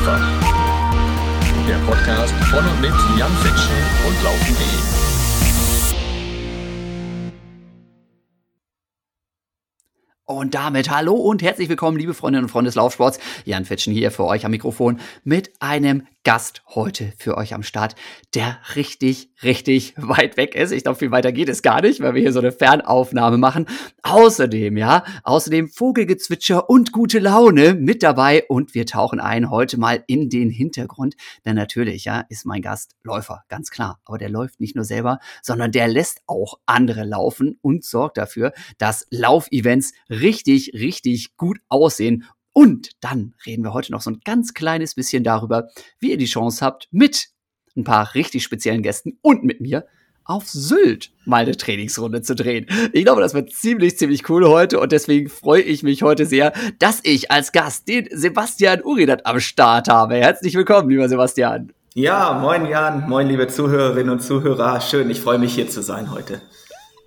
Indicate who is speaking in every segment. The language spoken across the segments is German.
Speaker 1: einfach. Der Podcast von und mit Jan Fitschen und Laufen.de.
Speaker 2: Und damit hallo und herzlich willkommen, liebe Freundinnen und Freunde des Laufsports. Jan Fitschen hier für euch am Mikrofon mit einem Gast heute für euch am Start, der richtig, richtig weit weg ist. Ich glaube, viel weiter geht es gar nicht, weil wir hier so eine Fernaufnahme machen. Außerdem, ja, außerdem Vogelgezwitscher und gute Laune mit dabei und wir tauchen ein heute mal in den Hintergrund, denn natürlich, ja, ist mein Gast Läufer, ganz klar. Aber der läuft nicht nur selber, sondern der lässt auch andere laufen und sorgt dafür, dass Laufevents richtig, richtig gut aussehen und dann reden wir heute noch so ein ganz kleines bisschen darüber, wie ihr die Chance habt, mit ein paar richtig speziellen Gästen und mit mir auf Sylt mal eine Trainingsrunde zu drehen. Ich glaube, das wird ziemlich, ziemlich cool heute und deswegen freue ich mich heute sehr, dass ich als Gast den Sebastian Uridat am Start habe. Herzlich willkommen, lieber Sebastian.
Speaker 3: Ja, moin Jan, moin liebe Zuhörerinnen und Zuhörer. Schön, ich freue mich hier zu sein heute.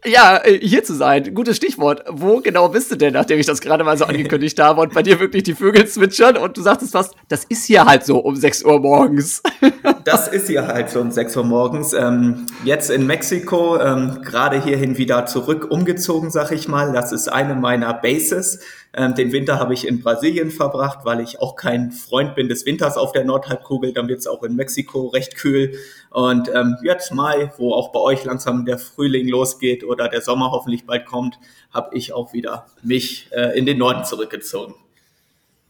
Speaker 2: Ja, äh, hier zu sein. Gutes Stichwort. Wo genau bist du denn, nachdem ich das gerade mal so angekündigt habe und bei dir wirklich die Vögel zwitschern und du sagtest fast, das ist hier halt so um 6 Uhr morgens.
Speaker 3: das ist hier halt so um 6 Uhr morgens. Ähm, jetzt in Mexiko, ähm, gerade hierhin wieder zurück umgezogen, sag ich mal. Das ist eine meiner Bases. Ähm, den Winter habe ich in Brasilien verbracht, weil ich auch kein Freund bin des Winters auf der Nordhalbkugel. Dann wird es auch in Mexiko recht kühl. Und ähm, jetzt Mai, wo auch bei euch langsam der Frühling losgeht oder der Sommer hoffentlich bald kommt, habe ich auch wieder mich äh, in den Norden zurückgezogen.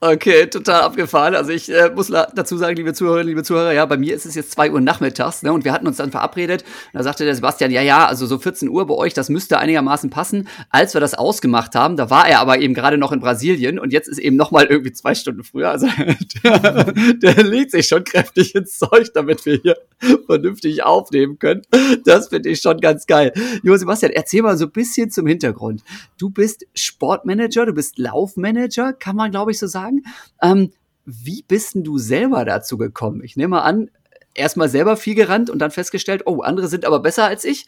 Speaker 2: Okay, total abgefahren. Also ich äh, muss dazu sagen, liebe Zuhörerinnen, liebe Zuhörer, ja, bei mir ist es jetzt zwei Uhr nachmittags, ne, und wir hatten uns dann verabredet. Da sagte der Sebastian, ja, ja, also so 14 Uhr bei euch, das müsste einigermaßen passen. Als wir das ausgemacht haben, da war er aber eben gerade noch in Brasilien und jetzt ist eben noch mal irgendwie zwei Stunden früher. Also der, der legt sich schon kräftig ins Zeug, damit wir hier vernünftig aufnehmen können. Das finde ich schon ganz geil. Jo, Sebastian, erzähl mal so ein bisschen zum Hintergrund. Du bist Sportmanager, du bist Laufmanager, kann man glaube ich so sagen sagen. Ähm, wie bist denn du selber dazu gekommen? Ich nehme mal an, erstmal selber viel gerannt und dann festgestellt, oh, andere sind aber besser als ich.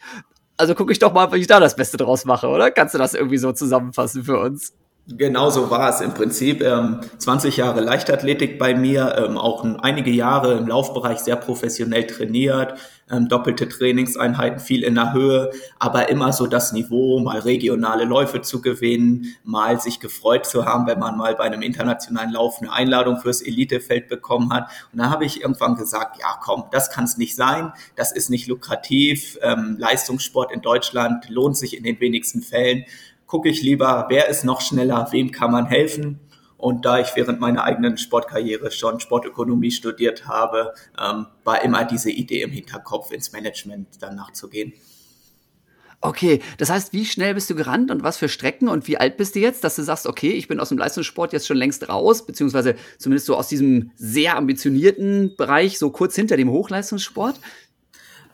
Speaker 2: Also gucke ich doch mal, wie ich da das Beste draus mache, oder? Kannst du das irgendwie so zusammenfassen für uns?
Speaker 3: Genau so war es im Prinzip. Ähm, 20 Jahre Leichtathletik bei mir, ähm, auch einige Jahre im Laufbereich sehr professionell trainiert, ähm, doppelte Trainingseinheiten, viel in der Höhe, aber immer so das Niveau, mal regionale Läufe zu gewinnen, mal sich gefreut zu haben, wenn man mal bei einem internationalen Lauf eine Einladung fürs Elitefeld bekommen hat. Und da habe ich irgendwann gesagt, ja komm, das kann es nicht sein, das ist nicht lukrativ, ähm, Leistungssport in Deutschland lohnt sich in den wenigsten Fällen gucke ich lieber, wer ist noch schneller, wem kann man helfen. Und da ich während meiner eigenen Sportkarriere schon Sportökonomie studiert habe, ähm, war immer diese Idee im Hinterkopf, ins Management dann nachzugehen.
Speaker 2: Okay, das heißt, wie schnell bist du gerannt und was für Strecken und wie alt bist du jetzt, dass du sagst, okay, ich bin aus dem Leistungssport jetzt schon längst raus, beziehungsweise zumindest so aus diesem sehr ambitionierten Bereich, so kurz hinter dem Hochleistungssport?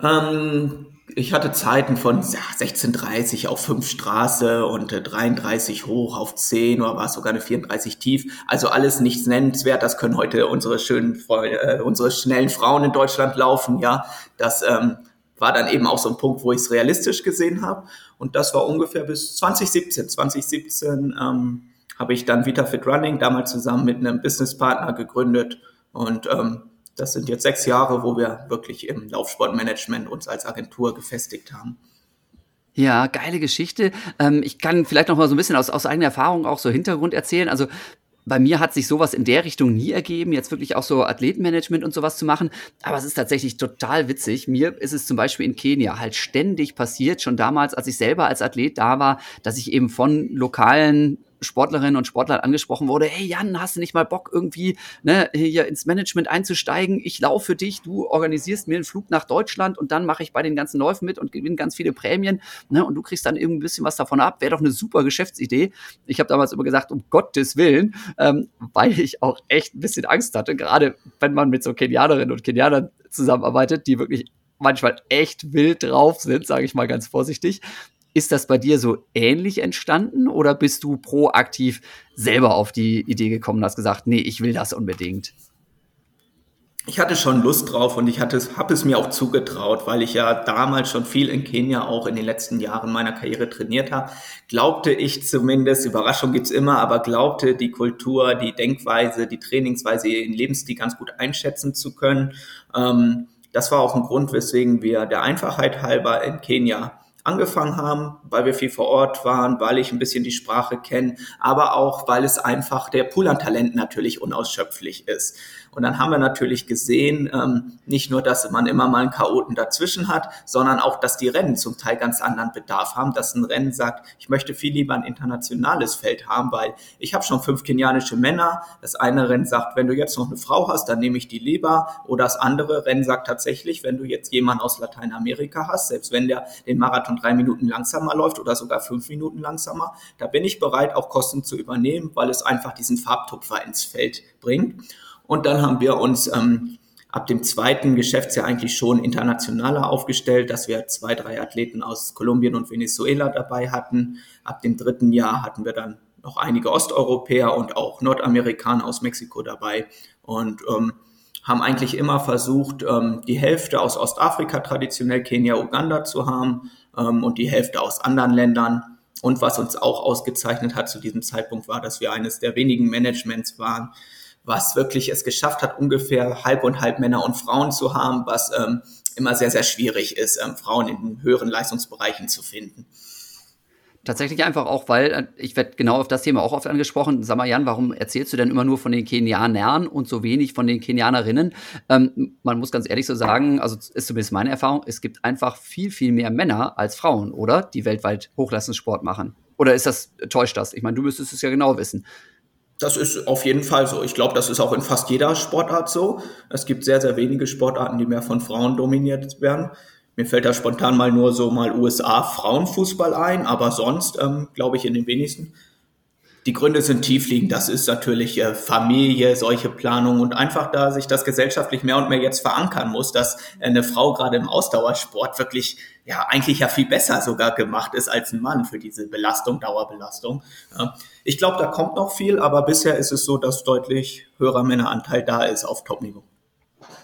Speaker 3: Ähm, ich hatte Zeiten von ja, 16,30 auf 5 Straße und äh, 33 hoch auf 10 oder war es sogar eine 34 tief. Also alles nichts nennenswert. Das können heute unsere schönen, äh, unsere schnellen Frauen in Deutschland laufen. Ja, das ähm, war dann eben auch so ein Punkt, wo ich es realistisch gesehen habe. Und das war ungefähr bis 2017. 2017 ähm, habe ich dann VitaFit Running damals zusammen mit einem Businesspartner gegründet und ähm, das sind jetzt sechs Jahre, wo wir wirklich im Laufsportmanagement uns als Agentur gefestigt haben.
Speaker 2: Ja, geile Geschichte. Ähm, ich kann vielleicht noch mal so ein bisschen aus, aus eigener Erfahrung auch so Hintergrund erzählen. Also bei mir hat sich sowas in der Richtung nie ergeben, jetzt wirklich auch so Athletenmanagement und sowas zu machen. Aber es ist tatsächlich total witzig. Mir ist es zum Beispiel in Kenia halt ständig passiert, schon damals, als ich selber als Athlet da war, dass ich eben von lokalen Sportlerinnen und Sportlern angesprochen wurde, hey Jan, hast du nicht mal Bock irgendwie ne, hier ins Management einzusteigen? Ich laufe für dich, du organisierst mir einen Flug nach Deutschland und dann mache ich bei den ganzen Läufen mit und gewinne ganz viele Prämien ne, und du kriegst dann irgendwie ein bisschen was davon ab. Wäre doch eine super Geschäftsidee. Ich habe damals immer gesagt, um Gottes Willen, ähm, weil ich auch echt ein bisschen Angst hatte, gerade wenn man mit so Kenianerinnen und Kenianern zusammenarbeitet, die wirklich manchmal echt wild drauf sind, sage ich mal ganz vorsichtig. Ist das bei dir so ähnlich entstanden oder bist du proaktiv selber auf die Idee gekommen und hast gesagt, nee, ich will das unbedingt?
Speaker 3: ich hatte schon Lust drauf und ich hatte, habe es mir auch zugetraut, weil ich ja damals schon viel in Kenia auch in den letzten Jahren meiner Karriere trainiert habe. Glaubte ich zumindest, Überraschung gibt's immer, aber glaubte die Kultur, die Denkweise, die Trainingsweise, den Lebensstil ganz gut einschätzen zu können. Ähm, das war auch ein Grund, weswegen wir der Einfachheit halber in Kenia angefangen haben, weil wir viel vor Ort waren, weil ich ein bisschen die Sprache kenne, aber auch, weil es einfach der Pool an Talenten natürlich unausschöpflich ist. Und dann haben wir natürlich gesehen, ähm, nicht nur, dass man immer mal einen Chaoten dazwischen hat, sondern auch, dass die Rennen zum Teil ganz anderen Bedarf haben, dass ein Rennen sagt, ich möchte viel lieber ein internationales Feld haben, weil ich habe schon fünf kenianische Männer. Das eine Rennen sagt, wenn du jetzt noch eine Frau hast, dann nehme ich die lieber. Oder das andere Rennen sagt tatsächlich, wenn du jetzt jemanden aus Lateinamerika hast, selbst wenn der den Marathon drei Minuten langsamer läuft oder sogar fünf Minuten langsamer, da bin ich bereit, auch Kosten zu übernehmen, weil es einfach diesen Farbtupfer ins Feld bringt. Und dann haben wir uns ähm, ab dem zweiten Geschäftsjahr eigentlich schon internationaler aufgestellt, dass wir zwei, drei Athleten aus Kolumbien und Venezuela dabei hatten. Ab dem dritten Jahr hatten wir dann noch einige Osteuropäer und auch Nordamerikaner aus Mexiko dabei und ähm, haben eigentlich immer versucht, ähm, die Hälfte aus Ostafrika, traditionell Kenia, Uganda zu haben ähm, und die Hälfte aus anderen Ländern. Und was uns auch ausgezeichnet hat zu diesem Zeitpunkt war, dass wir eines der wenigen Managements waren, was wirklich es geschafft hat, ungefähr halb und halb Männer und Frauen zu haben, was ähm, immer sehr, sehr schwierig ist, ähm, Frauen in höheren Leistungsbereichen zu finden.
Speaker 2: Tatsächlich einfach auch, weil äh, ich werde genau auf das Thema auch oft angesprochen. Sag mal, Jan, warum erzählst du denn immer nur von den Kenianern und so wenig von den Kenianerinnen? Ähm, man muss ganz ehrlich so sagen, also ist zumindest meine Erfahrung, es gibt einfach viel, viel mehr Männer als Frauen, oder? Die weltweit Hochleistungssport machen. Oder ist das, täuscht das? Ich meine, du müsstest es ja genau wissen.
Speaker 3: Das ist auf jeden Fall so. Ich glaube, das ist auch in fast jeder Sportart so. Es gibt sehr, sehr wenige Sportarten, die mehr von Frauen dominiert werden. Mir fällt da spontan mal nur so mal USA Frauenfußball ein, aber sonst ähm, glaube ich in den wenigsten. Die Gründe sind tiefliegend. Das ist natürlich äh, Familie, solche Planungen und einfach da sich das gesellschaftlich mehr und mehr jetzt verankern muss, dass eine Frau gerade im Ausdauersport wirklich ja eigentlich ja viel besser sogar gemacht ist als ein Mann für diese Belastung, Dauerbelastung. Ich glaube, da kommt noch viel, aber bisher ist es so, dass deutlich höherer Männeranteil da ist auf Topniveau.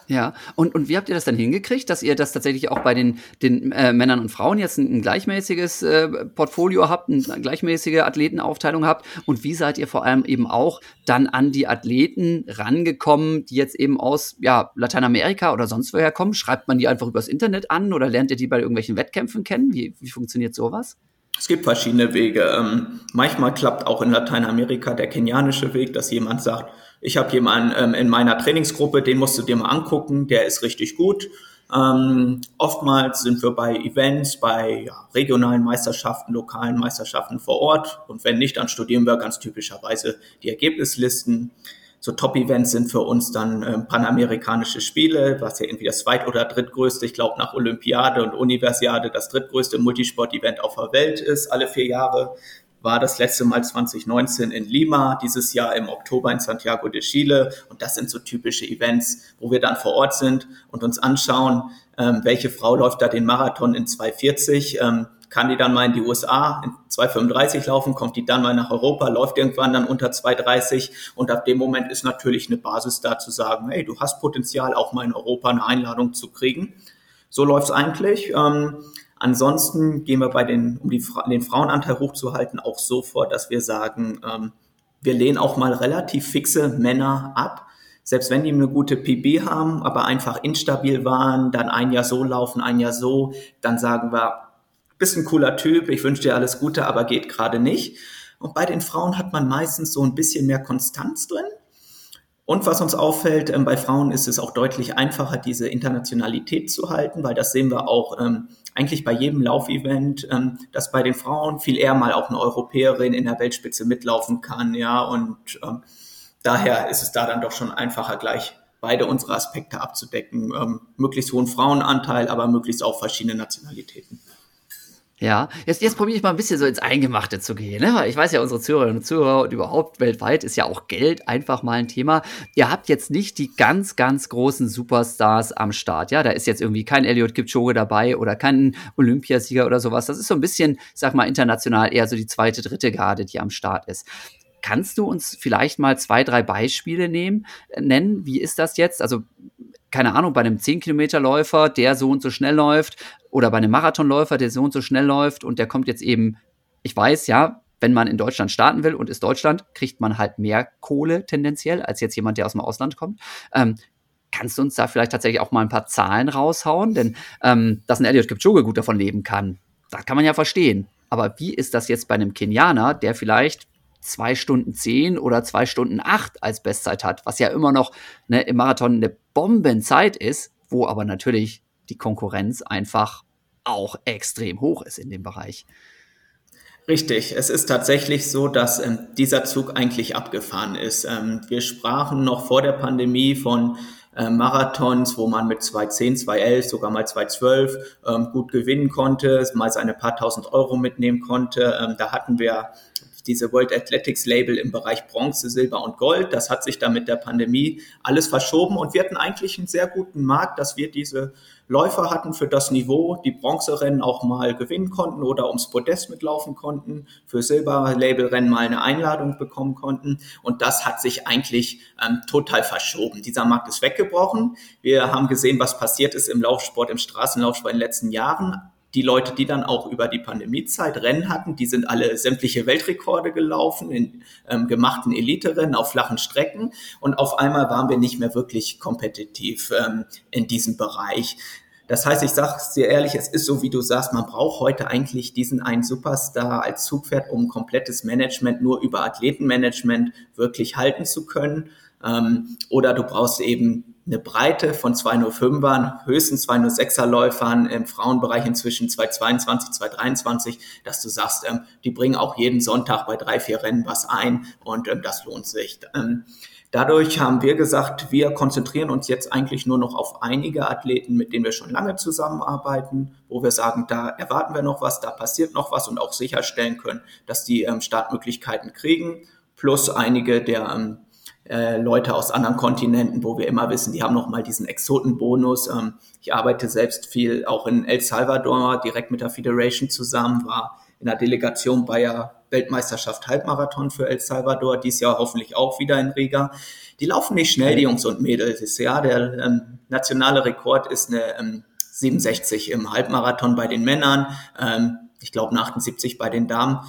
Speaker 2: Ja, und, und wie habt ihr das dann hingekriegt, dass ihr das tatsächlich auch bei den, den äh, Männern und Frauen jetzt ein, ein gleichmäßiges äh, Portfolio habt, eine gleichmäßige Athletenaufteilung habt? Und wie seid ihr vor allem eben auch dann an die Athleten rangekommen, die jetzt eben aus ja, Lateinamerika oder sonst woher kommen? Schreibt man die einfach übers Internet an oder lernt ihr die bei irgendwelchen Wettkämpfen kennen? Wie, wie funktioniert sowas?
Speaker 3: Es gibt verschiedene Wege. Ähm, manchmal klappt auch in Lateinamerika der kenianische Weg, dass jemand sagt, ich habe jemanden ähm, in meiner Trainingsgruppe, den musst du dir mal angucken, der ist richtig gut. Ähm, oftmals sind wir bei Events, bei ja, regionalen Meisterschaften, lokalen Meisterschaften vor Ort. Und wenn nicht, dann studieren wir ganz typischerweise die Ergebnislisten. So Top-Events sind für uns dann ähm, Panamerikanische Spiele, was ja irgendwie das zweit- oder drittgrößte, ich glaube nach Olympiade und Universiade das drittgrößte Multisport-Event auf der Welt ist, alle vier Jahre war das letzte Mal 2019 in Lima, dieses Jahr im Oktober in Santiago de Chile. Und das sind so typische Events, wo wir dann vor Ort sind und uns anschauen, ähm, welche Frau läuft da den Marathon in 240. Ähm, kann die dann mal in die USA in 2,35 laufen, kommt die dann mal nach Europa, läuft irgendwann dann unter 2,30 und ab dem Moment ist natürlich eine Basis da zu sagen, hey, du hast Potenzial, auch mal in Europa eine Einladung zu kriegen. So läuft's eigentlich. Ähm, Ansonsten gehen wir bei den, um die, den Frauenanteil hochzuhalten, auch so vor, dass wir sagen, ähm, wir lehnen auch mal relativ fixe Männer ab. Selbst wenn die eine gute PB haben, aber einfach instabil waren, dann ein Jahr so laufen, ein Jahr so, dann sagen wir, bist ein cooler Typ, ich wünsche dir alles Gute, aber geht gerade nicht. Und bei den Frauen hat man meistens so ein bisschen mehr Konstanz drin. Und was uns auffällt, ähm, bei Frauen ist es auch deutlich einfacher, diese Internationalität zu halten, weil das sehen wir auch ähm, eigentlich bei jedem Laufevent, ähm, dass bei den Frauen viel eher mal auch eine Europäerin in der Weltspitze mitlaufen kann, ja, und daher ist es da dann doch schon einfacher, gleich beide unsere Aspekte abzudecken, ähm, möglichst hohen Frauenanteil, aber möglichst auch verschiedene Nationalitäten.
Speaker 2: Ja, jetzt, jetzt probiere ich mal ein bisschen so ins Eingemachte zu gehen. Ne? Ich weiß ja, unsere Zuhörerinnen und Zuhörer und überhaupt weltweit ist ja auch Geld einfach mal ein Thema. Ihr habt jetzt nicht die ganz, ganz großen Superstars am Start. Ja, da ist jetzt irgendwie kein Elliot Kipchoge dabei oder kein Olympiasieger oder sowas. Das ist so ein bisschen, sag mal, international eher so die zweite, dritte Garde, die am Start ist. Kannst du uns vielleicht mal zwei, drei Beispiele nehmen, nennen? Wie ist das jetzt? Also, keine Ahnung, bei einem 10-Kilometer-Läufer, der so und so schnell läuft, oder bei einem Marathonläufer, der so und so schnell läuft und der kommt jetzt eben, ich weiß, ja, wenn man in Deutschland starten will und ist Deutschland, kriegt man halt mehr Kohle tendenziell als jetzt jemand, der aus dem Ausland kommt. Ähm, kannst du uns da vielleicht tatsächlich auch mal ein paar Zahlen raushauen? Denn ähm, dass ein Elliot Kipchoge gut davon leben kann, das kann man ja verstehen. Aber wie ist das jetzt bei einem Kenianer, der vielleicht zwei Stunden zehn oder zwei Stunden acht als Bestzeit hat, was ja immer noch ne, im Marathon eine Bombenzeit ist, wo aber natürlich die Konkurrenz einfach auch extrem hoch ist in dem Bereich.
Speaker 3: Richtig, es ist tatsächlich so, dass ähm, dieser Zug eigentlich abgefahren ist. Ähm, wir sprachen noch vor der Pandemie von äh, Marathons, wo man mit 2.10, 2.11, sogar mal 2.12 ähm, gut gewinnen konnte, mal seine paar tausend Euro mitnehmen konnte. Ähm, da hatten wir diese World Athletics Label im Bereich Bronze, Silber und Gold. Das hat sich dann mit der Pandemie alles verschoben und wir hatten eigentlich einen sehr guten Markt, dass wir diese Läufer hatten für das Niveau, die Bronzerennen auch mal gewinnen konnten oder ums Podest mitlaufen konnten, für Silberlabelrennen mal eine Einladung bekommen konnten. Und das hat sich eigentlich ähm, total verschoben. Dieser Markt ist weggebrochen. Wir haben gesehen, was passiert ist im Laufsport, im Straßenlaufsport in den letzten Jahren die Leute, die dann auch über die Pandemiezeit Rennen hatten, die sind alle sämtliche Weltrekorde gelaufen in ähm, gemachten Elite-Rennen auf flachen Strecken und auf einmal waren wir nicht mehr wirklich kompetitiv ähm, in diesem Bereich. Das heißt, ich sage es dir ehrlich, es ist so, wie du sagst, man braucht heute eigentlich diesen einen Superstar als Zugpferd, um komplettes Management nur über Athletenmanagement wirklich halten zu können. Ähm, oder du brauchst eben eine Breite von 205ern, höchstens 206er Läufern im Frauenbereich inzwischen 222, 223, dass du sagst, ähm, die bringen auch jeden Sonntag bei drei, vier Rennen was ein und ähm, das lohnt sich. Ähm, dadurch haben wir gesagt, wir konzentrieren uns jetzt eigentlich nur noch auf einige Athleten, mit denen wir schon lange zusammenarbeiten, wo wir sagen, da erwarten wir noch was, da passiert noch was und auch sicherstellen können, dass die ähm, Startmöglichkeiten kriegen, plus einige der ähm, äh, Leute aus anderen Kontinenten, wo wir immer wissen, die haben noch mal diesen Exotenbonus. Ähm, ich arbeite selbst viel auch in El Salvador direkt mit der Federation zusammen, war in der Delegation bei der Weltmeisterschaft Halbmarathon für El Salvador, dies Jahr hoffentlich auch wieder in Riga. Die laufen nicht schnell, die Jungs und Mädels. Ja, der ähm, nationale Rekord ist eine ähm, 67 im Halbmarathon bei den Männern, ähm, ich glaube 78 bei den Damen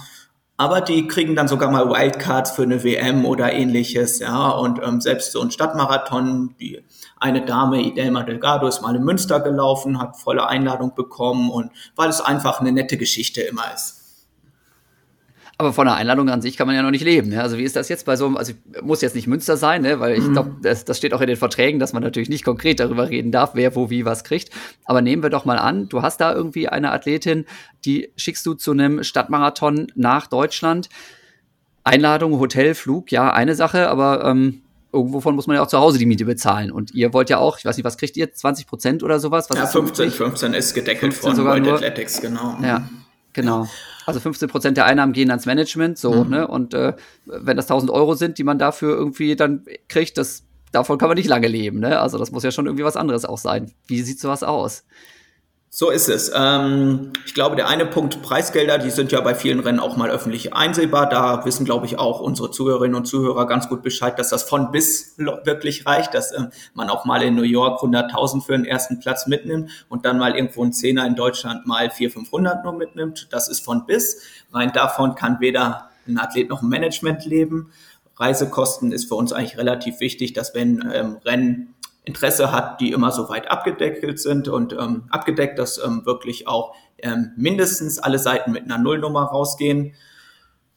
Speaker 3: aber die kriegen dann sogar mal Wildcards für eine WM oder ähnliches, ja, und ähm, selbst so ein Stadtmarathon, die eine Dame, Idelma Delgado, ist mal in Münster gelaufen, hat volle Einladung bekommen und weil es einfach eine nette Geschichte immer ist.
Speaker 2: Aber von einer Einladung an sich kann man ja noch nicht leben. Ne? Also wie ist das jetzt bei so einem, also muss jetzt nicht Münster sein, ne? weil ich mhm. glaube, das, das steht auch in den Verträgen, dass man natürlich nicht konkret darüber reden darf, wer wo wie was kriegt. Aber nehmen wir doch mal an, du hast da irgendwie eine Athletin, die schickst du zu einem Stadtmarathon nach Deutschland. Einladung, Hotel, Flug, ja, eine Sache, aber ähm, irgendwovon muss man ja auch zu Hause die Miete bezahlen. Und ihr wollt ja auch, ich weiß nicht, was kriegt ihr? 20 Prozent oder sowas? Was
Speaker 3: ja, 15, 15 ist gedeckelt 15 von World Athletics, genau.
Speaker 2: Ja, genau. Also 15 Prozent der Einnahmen gehen ans Management, so, mhm. ne? Und äh, wenn das 1000 Euro sind, die man dafür irgendwie dann kriegt, das, davon kann man nicht lange leben, ne? Also das muss ja schon irgendwie was anderes auch sein. Wie sieht sowas aus?
Speaker 3: So ist es. Ähm, ich glaube, der eine Punkt Preisgelder, die sind ja bei vielen Rennen auch mal öffentlich einsehbar. Da wissen, glaube ich, auch unsere Zuhörerinnen und Zuhörer ganz gut Bescheid, dass das von bis wirklich reicht, dass ähm, man auch mal in New York 100.000 für den ersten Platz mitnimmt und dann mal irgendwo ein Zehner in Deutschland mal 400, 500 nur mitnimmt. Das ist von bis. Rein davon kann weder ein Athlet noch ein Management leben. Reisekosten ist für uns eigentlich relativ wichtig, dass wenn ähm, Rennen Interesse hat, die immer so weit abgedeckelt sind und ähm, abgedeckt, dass ähm, wirklich auch ähm, mindestens alle Seiten mit einer Nullnummer rausgehen.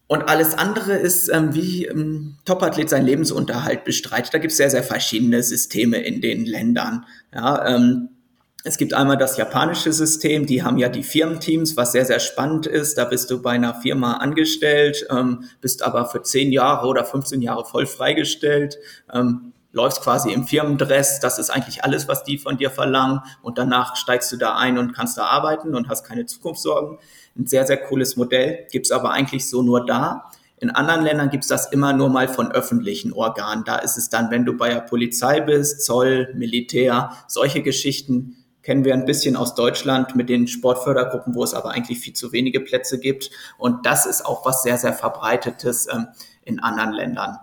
Speaker 3: Und alles andere ist, ähm, wie ähm, Topathlet seinen Lebensunterhalt bestreitet. Da gibt es sehr, sehr verschiedene Systeme in den Ländern. Ja, ähm, es gibt einmal das japanische System, die haben ja die Firmenteams, was sehr, sehr spannend ist. Da bist du bei einer Firma angestellt, ähm, bist aber für 10 Jahre oder 15 Jahre voll freigestellt. Ähm, läufst quasi im Firmendress, das ist eigentlich alles, was die von dir verlangen und danach steigst du da ein und kannst da arbeiten und hast keine Zukunftssorgen. Ein sehr, sehr cooles Modell, gibt's aber eigentlich so nur da. In anderen Ländern gibt's das immer nur mal von öffentlichen Organen. Da ist es dann, wenn du bei der Polizei bist, Zoll, Militär, solche Geschichten, kennen wir ein bisschen aus Deutschland mit den Sportfördergruppen, wo es aber eigentlich viel zu wenige Plätze gibt. Und das ist auch was sehr, sehr verbreitetes ähm, in anderen Ländern.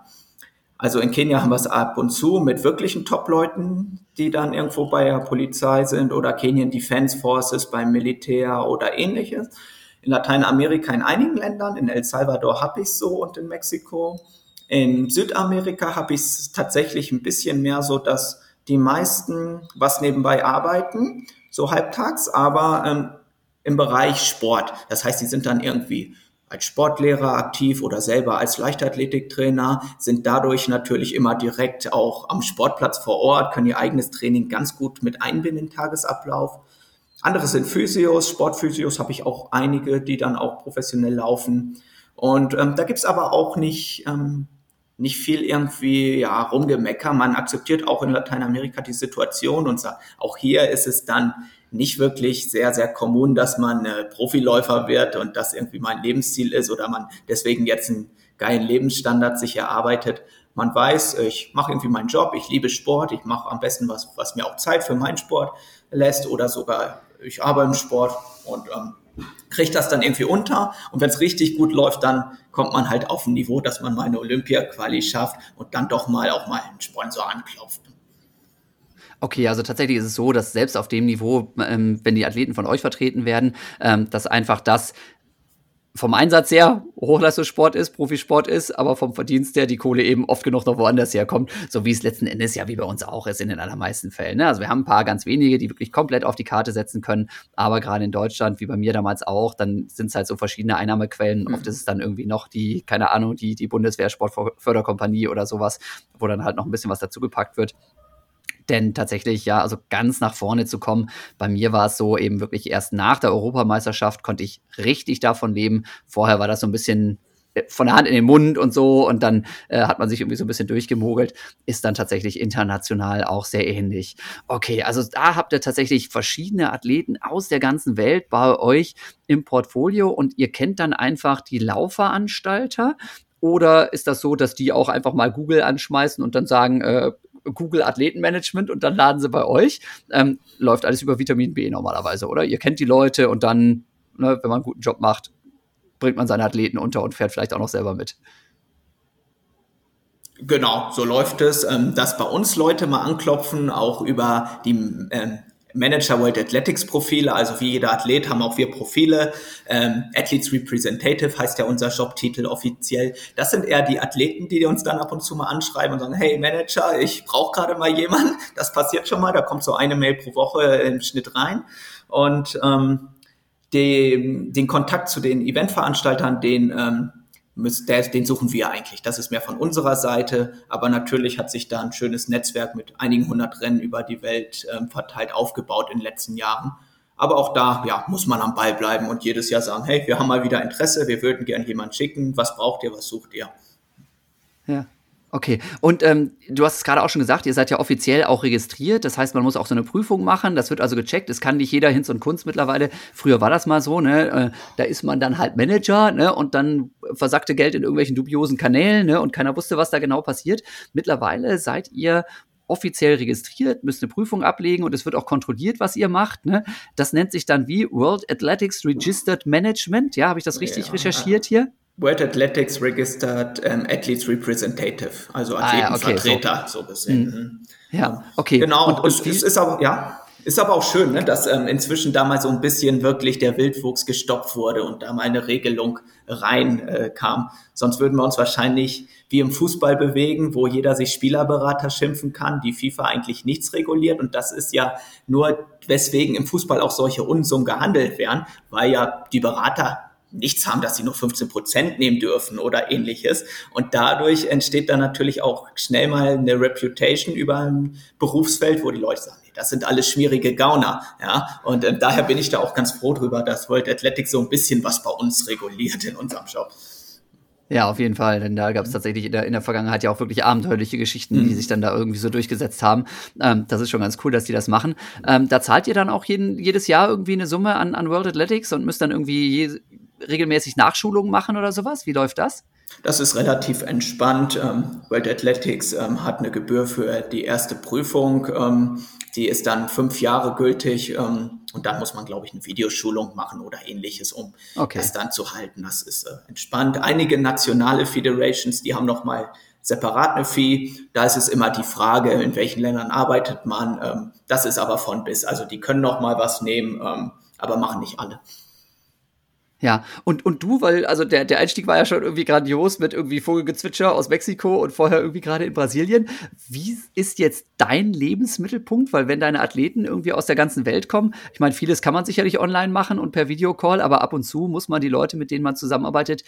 Speaker 3: Also in Kenia haben wir es ab und zu mit wirklichen Top-Leuten, die dann irgendwo bei der Polizei sind oder Kenyan Defense Forces beim Militär oder ähnliches. In Lateinamerika in einigen Ländern, in El Salvador habe ich es so und in Mexiko. In Südamerika habe ich es tatsächlich ein bisschen mehr so, dass die meisten was nebenbei arbeiten, so halbtags, aber ähm, im Bereich Sport. Das heißt, die sind dann irgendwie als Sportlehrer aktiv oder selber als Leichtathletiktrainer, sind dadurch natürlich immer direkt auch am Sportplatz vor Ort, können ihr eigenes Training ganz gut mit einbinden, Tagesablauf. Andere sind Physios, Sportphysios habe ich auch einige, die dann auch professionell laufen. Und ähm, da gibt's aber auch nicht, ähm, nicht viel irgendwie ja, rumgemecker. Man akzeptiert auch in Lateinamerika die Situation und sagt, auch hier ist es dann nicht wirklich sehr, sehr kommun, dass man äh, Profiläufer wird und das irgendwie mein Lebensziel ist oder man deswegen jetzt einen geilen Lebensstandard sich erarbeitet. Man weiß, ich mache irgendwie meinen Job, ich liebe Sport, ich mache am besten was, was mir auch Zeit für meinen Sport lässt oder sogar ich arbeite im Sport und ähm, kriege das dann irgendwie unter. Und wenn es richtig gut läuft, dann kommt man halt auf ein Niveau, dass man mal eine Olympia-Quali schafft und dann doch mal auch mal einen Sponsor anklopft.
Speaker 2: Okay, also tatsächlich ist es so, dass selbst auf dem Niveau, ähm, wenn die Athleten von euch vertreten werden, ähm, dass einfach das vom Einsatz her Hochleistungssport ist, Profisport ist, aber vom Verdienst her die Kohle eben oft genug noch woanders herkommt, so wie es letzten Endes ja wie bei uns auch ist in den allermeisten Fällen. Ne? Also wir haben ein paar ganz wenige, die wirklich komplett auf die Karte setzen können, aber gerade in Deutschland, wie bei mir damals auch, dann sind es halt so verschiedene Einnahmequellen. Mhm. Oft ist es dann irgendwie noch die, keine Ahnung, die, die Bundeswehr-Sportförderkompanie oder sowas, wo dann halt noch ein bisschen was dazugepackt wird. Denn tatsächlich, ja, also ganz nach vorne zu kommen, bei mir war es so eben wirklich erst nach der Europameisterschaft konnte ich richtig davon leben. Vorher war das so ein bisschen äh, von der Hand in den Mund und so und dann äh, hat man sich irgendwie so ein bisschen durchgemogelt, ist dann tatsächlich international auch sehr ähnlich. Okay, also da habt ihr tatsächlich verschiedene Athleten aus der ganzen Welt bei euch im Portfolio und ihr kennt dann einfach die Laufveranstalter oder ist das so, dass die auch einfach mal Google anschmeißen und dann sagen, äh, Google Athletenmanagement und dann laden sie bei euch. Ähm, läuft alles über Vitamin B normalerweise, oder? Ihr kennt die Leute und dann, ne, wenn man einen guten Job macht, bringt man seine Athleten unter und fährt vielleicht auch noch selber mit.
Speaker 3: Genau, so läuft es, ähm, dass bei uns Leute mal anklopfen, auch über die ähm, Manager World Athletics Profile, also wie jeder Athlet haben auch wir Profile. Ähm, Athletes Representative heißt ja unser Jobtitel offiziell. Das sind eher die Athleten, die uns dann ab und zu mal anschreiben und sagen, hey Manager, ich brauche gerade mal jemanden. Das passiert schon mal, da kommt so eine Mail pro Woche im Schnitt rein. Und ähm, den, den Kontakt zu den Eventveranstaltern, den ähm, den suchen wir eigentlich. Das ist mehr von unserer Seite, aber natürlich hat sich da ein schönes Netzwerk mit einigen hundert Rennen über die Welt ähm, verteilt aufgebaut in den letzten Jahren. Aber auch da ja, muss man am Ball bleiben und jedes Jahr sagen, hey, wir haben mal wieder Interesse, wir würden gern jemanden schicken, was braucht ihr, was sucht ihr?
Speaker 2: Ja, Okay, und ähm, du hast es gerade auch schon gesagt, ihr seid ja offiziell auch registriert. Das heißt, man muss auch so eine Prüfung machen. Das wird also gecheckt. Es kann nicht jeder Hinz und Kunst mittlerweile. Früher war das mal so, ne? Äh, da ist man dann halt Manager, ne? Und dann versackte Geld in irgendwelchen dubiosen Kanälen, ne? Und keiner wusste, was da genau passiert. Mittlerweile seid ihr offiziell registriert, müsst eine Prüfung ablegen und es wird auch kontrolliert, was ihr macht. Ne? Das nennt sich dann wie World Athletics Registered Management. Ja, habe ich das richtig ja. recherchiert hier?
Speaker 3: World Athletics Registered um, Athletes Representative, also Athletenvertreter, ah, ja, okay, so. so gesehen. Mhm.
Speaker 2: mhm. Ja, okay.
Speaker 3: Genau, und, und, und es ist aber, ja, ist aber auch schön, ne, dass ähm, inzwischen da mal so ein bisschen wirklich der Wildwuchs gestoppt wurde und da mal eine Regelung rein äh, kam. Sonst würden wir uns wahrscheinlich wie im Fußball bewegen, wo jeder sich Spielerberater schimpfen kann, die FIFA eigentlich nichts reguliert. Und das ist ja nur, weswegen im Fußball auch solche Unsummen gehandelt werden, weil ja die Berater nichts haben, dass sie nur 15 Prozent nehmen dürfen oder ähnliches. Und dadurch entsteht dann natürlich auch schnell mal eine Reputation über ein Berufsfeld, wo die Leute sagen, nee, das sind alles schmierige Gauner. Ja, und äh, daher bin ich da auch ganz froh drüber, dass World Athletics so ein bisschen was bei uns reguliert in unserem Job.
Speaker 2: Ja, auf jeden Fall, denn da gab es tatsächlich in der, in der Vergangenheit ja auch wirklich abenteuerliche Geschichten, mhm. die sich dann da irgendwie so durchgesetzt haben. Ähm, das ist schon ganz cool, dass die das machen. Ähm, da zahlt ihr dann auch jeden, jedes Jahr irgendwie eine Summe an, an World Athletics und müsst dann irgendwie je, regelmäßig Nachschulungen machen oder sowas? Wie läuft das?
Speaker 3: Das ist relativ entspannt. Ähm, World Athletics ähm, hat eine Gebühr für die erste Prüfung. Ähm, die ist dann fünf Jahre gültig. Und dann muss man, glaube ich, eine Videoschulung machen oder ähnliches, um okay. das dann zu halten. Das ist äh, entspannt. Einige nationale Federations, die haben noch mal separat eine Fee. Da ist es immer die Frage, in welchen Ländern arbeitet man. Das ist aber von bis. Also die können noch mal was nehmen, aber machen nicht alle.
Speaker 2: Ja, und, und du, weil, also der, der Einstieg war ja schon irgendwie grandios mit irgendwie Vogelgezwitscher aus Mexiko und vorher irgendwie gerade in Brasilien. Wie ist jetzt dein Lebensmittelpunkt? Weil wenn deine Athleten irgendwie aus der ganzen Welt kommen, ich meine, vieles kann man sicherlich online machen und per Videocall, aber ab und zu muss man die Leute, mit denen man zusammenarbeitet,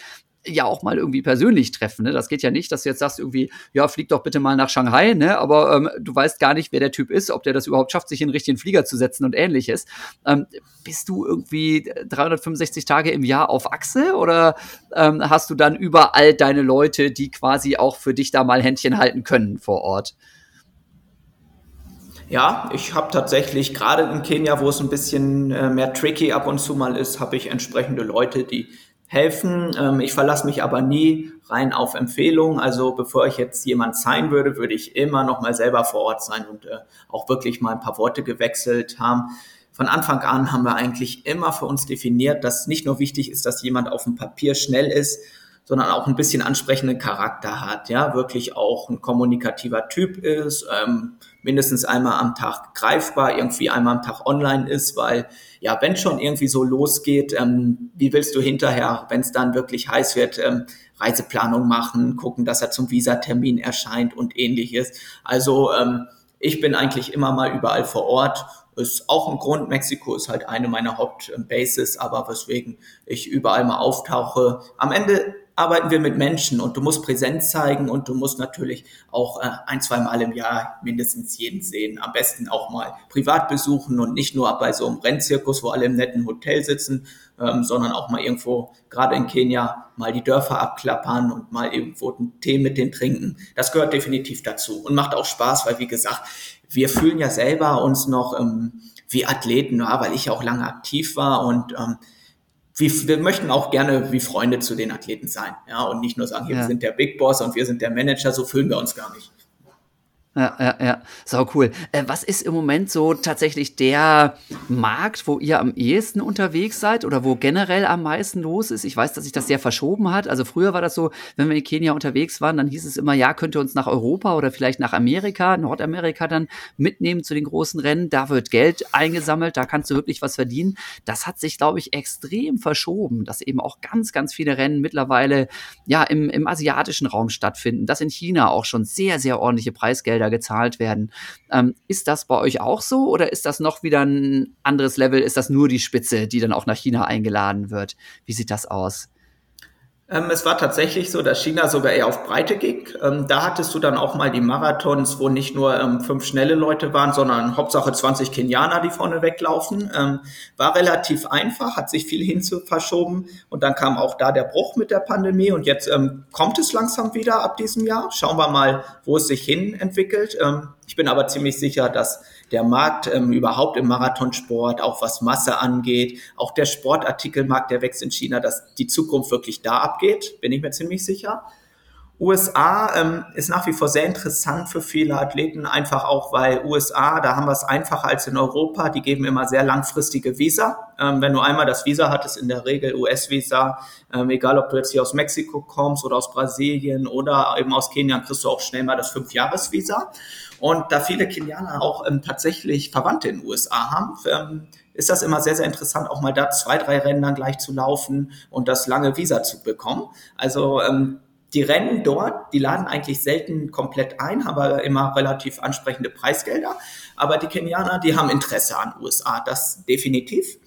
Speaker 2: ja auch mal irgendwie persönlich treffen. Ne? Das geht ja nicht, dass du jetzt sagst irgendwie, ja, flieg doch bitte mal nach Shanghai, ne? aber ähm, du weißt gar nicht, wer der Typ ist, ob der das überhaupt schafft, sich in den richtigen Flieger zu setzen und ähnliches. Ähm, bist du irgendwie 365 Tage im Jahr auf Achse oder ähm, hast du dann überall deine Leute, die quasi auch für dich da mal Händchen halten können vor Ort?
Speaker 3: Ja, ich habe tatsächlich gerade in Kenia, wo es ein bisschen äh, mehr tricky ab und zu mal ist, habe ich entsprechende Leute, die helfen. Ähm, ich verlasse mich aber nie rein auf Empfehlungen. Also bevor ich jetzt jemand sein würde, würde ich immer noch mal selber vor Ort sein und äh, auch wirklich mal ein paar Worte gewechselt haben. Von Anfang an haben wir eigentlich immer für uns definiert, dass nicht nur wichtig ist, dass jemand auf dem Papier schnell ist, sondern auch ein bisschen ansprechenden Charakter hat, ja, wirklich auch ein kommunikativer Typ ist, ähm, mindestens einmal am Tag greifbar, irgendwie einmal am Tag online ist, weil ja, wenn schon irgendwie so losgeht, ähm, wie willst du hinterher, wenn es dann wirklich heiß wird, ähm, Reiseplanung machen, gucken, dass er zum Visatermin erscheint und ähnliches. Also ähm, ich bin eigentlich immer mal überall vor Ort. Ist auch ein Grund, Mexiko ist halt eine meiner Hauptbases, aber weswegen ich überall mal auftauche. Am Ende arbeiten wir mit Menschen und du musst Präsenz zeigen und du musst natürlich auch äh, ein, zwei Mal im Jahr mindestens jeden sehen. Am besten auch mal privat besuchen und nicht nur bei so einem Rennzirkus, wo alle im netten Hotel sitzen, ähm, sondern auch mal irgendwo, gerade in Kenia, mal die Dörfer abklappern und mal irgendwo einen Tee mit denen trinken. Das gehört definitiv dazu und macht auch Spaß, weil wie gesagt, wir fühlen ja selber uns noch ähm, wie Athleten, ja, weil ich auch lange aktiv war und ähm, wie, wir möchten auch gerne wie Freunde zu den Athleten sein, ja, und nicht nur sagen, hier, ja. wir sind der Big Boss und wir sind der Manager, so fühlen wir uns gar nicht.
Speaker 2: Ja, ja, ja. Sau cool. Äh, was ist im Moment so tatsächlich der Markt, wo ihr am ehesten unterwegs seid oder wo generell am meisten los ist? Ich weiß, dass sich das sehr verschoben hat. Also früher war das so, wenn wir in Kenia unterwegs waren, dann hieß es immer, ja, könnt ihr uns nach Europa oder vielleicht nach Amerika, Nordamerika dann mitnehmen zu den großen Rennen. Da wird Geld eingesammelt, da kannst du wirklich was verdienen. Das hat sich, glaube ich, extrem verschoben, dass eben auch ganz, ganz viele Rennen mittlerweile ja im, im asiatischen Raum stattfinden, dass in China auch schon sehr, sehr ordentliche Preisgelder Gelder gezahlt werden. Ähm, ist das bei euch auch so oder ist das noch wieder ein anderes Level? Ist das nur die Spitze, die dann auch nach China eingeladen wird? Wie sieht das aus?
Speaker 3: Ähm, es war tatsächlich so, dass China sogar eher auf Breite ging. Ähm, da hattest du dann auch mal die Marathons, wo nicht nur ähm, fünf schnelle Leute waren, sondern Hauptsache 20 Kenianer, die vorne weglaufen. War relativ einfach, hat sich viel hinzu verschoben und dann kam auch da der Bruch mit der Pandemie und jetzt kommt es langsam wieder ab diesem Jahr. Schauen wir mal, wo es sich hin entwickelt. Ich bin aber ziemlich sicher, dass der Markt ähm, überhaupt im Marathonsport, auch was Masse angeht, auch der Sportartikelmarkt, der wächst in China, dass die Zukunft wirklich da abgeht, bin ich mir ziemlich sicher. USA ähm, ist nach wie vor sehr interessant für viele Athleten, einfach auch, weil USA, da haben wir es einfacher als in Europa, die geben immer sehr langfristige Visa. Ähm, wenn du einmal das Visa hattest, in der Regel US-Visa, ähm, egal ob du jetzt hier aus Mexiko kommst oder aus Brasilien oder eben aus Kenia, kriegst du auch schnell mal das Fünf-Jahres-Visa. Und da viele Kenianer auch ähm, tatsächlich Verwandte in den USA haben, ähm, ist das immer sehr, sehr interessant, auch mal da zwei, drei Rennen dann gleich zu laufen und das lange Visa zu bekommen. Also ähm, die Rennen dort, die laden eigentlich selten komplett ein, haben aber immer relativ ansprechende Preisgelder. Aber die Kenianer, die haben Interesse an USA, das definitiv.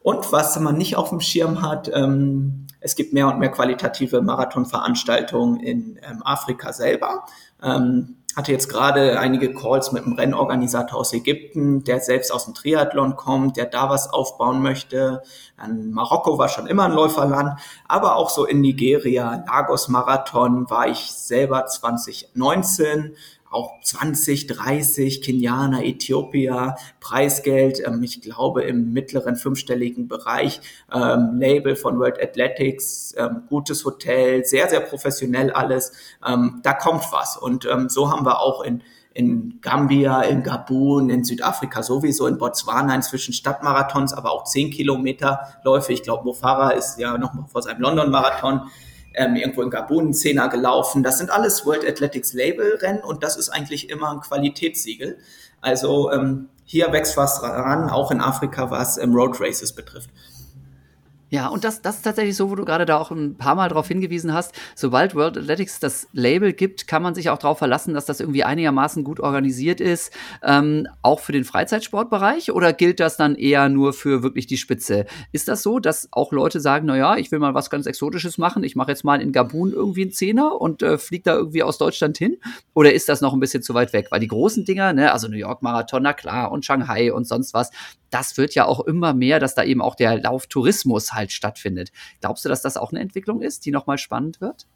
Speaker 3: Und was man nicht auf dem Schirm hat, ähm, es gibt mehr und mehr qualitative Marathonveranstaltungen in ähm, Afrika selber. Ähm, hatte jetzt gerade einige Calls mit einem Rennorganisator aus Ägypten, der selbst aus dem Triathlon kommt, der da was aufbauen möchte. Dann Marokko war schon immer ein Läuferland, aber auch so in Nigeria, Lagos Marathon war ich selber 2019, auch 20, 30 Kenianer, Äthiopier, Preisgeld, ähm, ich glaube im mittleren fünfstelligen Bereich, ähm, Label von World Athletics, ähm, gutes Hotel, sehr, sehr professionell alles. Ähm, da kommt was. Und ähm, so haben wir auch in in Gambia, in Gabun, in Südafrika sowieso, in Botswana inzwischen Stadtmarathons, aber auch 10 Kilometer Läufe. Ich glaube, Mofara ist ja noch mal vor seinem London-Marathon ähm, irgendwo in Gabun Zehner gelaufen. Das sind alles World Athletics Label Rennen und das ist eigentlich immer ein Qualitätssiegel. Also ähm, hier wächst was ran, auch in Afrika, was ähm, Road Races betrifft.
Speaker 2: Ja, und das, das ist tatsächlich so, wo du gerade da auch ein paar Mal darauf hingewiesen hast. Sobald World Athletics das Label gibt, kann man sich auch darauf verlassen, dass das irgendwie einigermaßen gut organisiert ist, ähm, auch für den Freizeitsportbereich? Oder gilt das dann eher nur für wirklich die Spitze? Ist das so, dass auch Leute sagen, na ja, ich will mal was ganz Exotisches machen, ich mache jetzt mal in Gabun irgendwie einen Zehner und äh, fliege da irgendwie aus Deutschland hin? Oder ist das noch ein bisschen zu weit weg? Weil die großen Dinger, ne, also New York Marathon, na klar, und Shanghai und sonst was, das wird ja auch immer mehr, dass da eben auch der Lauftourismus halt stattfindet. Glaubst du, dass das auch eine Entwicklung ist, die nochmal spannend wird?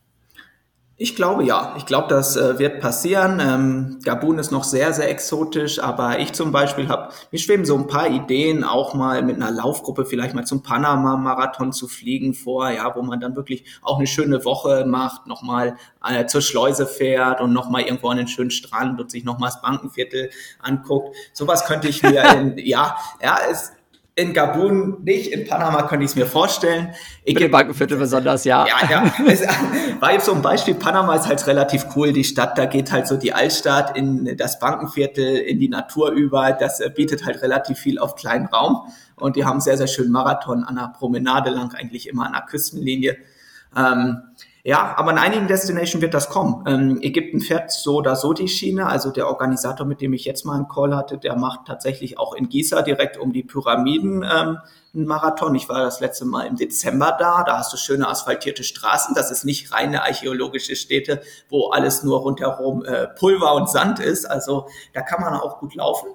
Speaker 3: Ich glaube ja. Ich glaube, das äh, wird passieren. Ähm, Gabun ist noch sehr, sehr exotisch, aber ich zum Beispiel habe, mir schweben so ein paar Ideen, auch mal mit einer Laufgruppe vielleicht mal zum Panama-Marathon zu fliegen vor, ja, wo man dann wirklich auch eine schöne Woche macht, nochmal äh, zur Schleuse fährt und nochmal irgendwo an den schönen Strand und sich nochmal das Bankenviertel anguckt. Sowas könnte ich mir in, ja, ja, es, in Gabun nicht, in Panama könnte ich es mir vorstellen.
Speaker 2: Ich Mit dem Bankenviertel besonders, ja.
Speaker 3: Ja, ja. Es war jetzt so ein Beispiel, Panama ist halt relativ cool, die Stadt, da geht halt so die Altstadt in das Bankenviertel, in die Natur über, das äh, bietet halt relativ viel auf kleinen Raum und die haben sehr, sehr schön Marathon an der Promenade lang, eigentlich immer an der Küstenlinie. Ähm, ja, aber in einigen Destinations wird das kommen. Ähm, Ägypten fährt so oder so die Schiene. Also der Organisator, mit dem ich jetzt mal einen Call hatte, der macht tatsächlich auch in Giza direkt um die Pyramiden ähm, einen Marathon. Ich war das letzte Mal im Dezember da. Da hast du schöne asphaltierte Straßen. Das ist nicht reine archäologische Städte, wo alles nur rundherum äh, Pulver und Sand ist. Also da kann man auch gut laufen.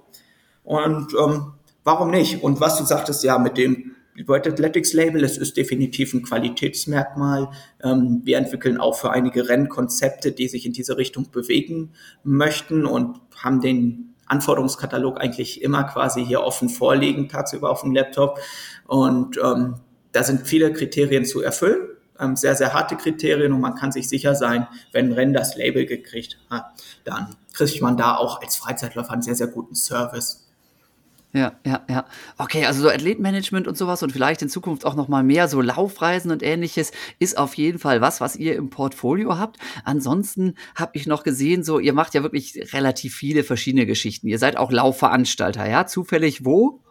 Speaker 3: Und ähm, warum nicht? Und was du sagtest, ja, mit dem World Athletics Label, es ist definitiv ein Qualitätsmerkmal. Ähm, wir entwickeln auch für einige Rennkonzepte, die sich in diese Richtung bewegen möchten und haben den Anforderungskatalog eigentlich immer quasi hier offen vorliegen, tagsüber auf dem Laptop. Und ähm, da sind viele Kriterien zu erfüllen, ähm, sehr, sehr harte Kriterien und man kann sich sicher sein, wenn Rennen das Label gekriegt hat, dann kriegt man da auch als Freizeitläufer einen sehr, sehr guten Service.
Speaker 2: Ja, ja, ja. Okay, also so Athletenmanagement und sowas und vielleicht in Zukunft auch noch mal mehr so Laufreisen und ähnliches ist auf jeden Fall was, was ihr im Portfolio habt. Ansonsten habe ich noch gesehen, so ihr macht ja wirklich relativ viele verschiedene Geschichten. Ihr seid auch Laufveranstalter, ja? Zufällig wo?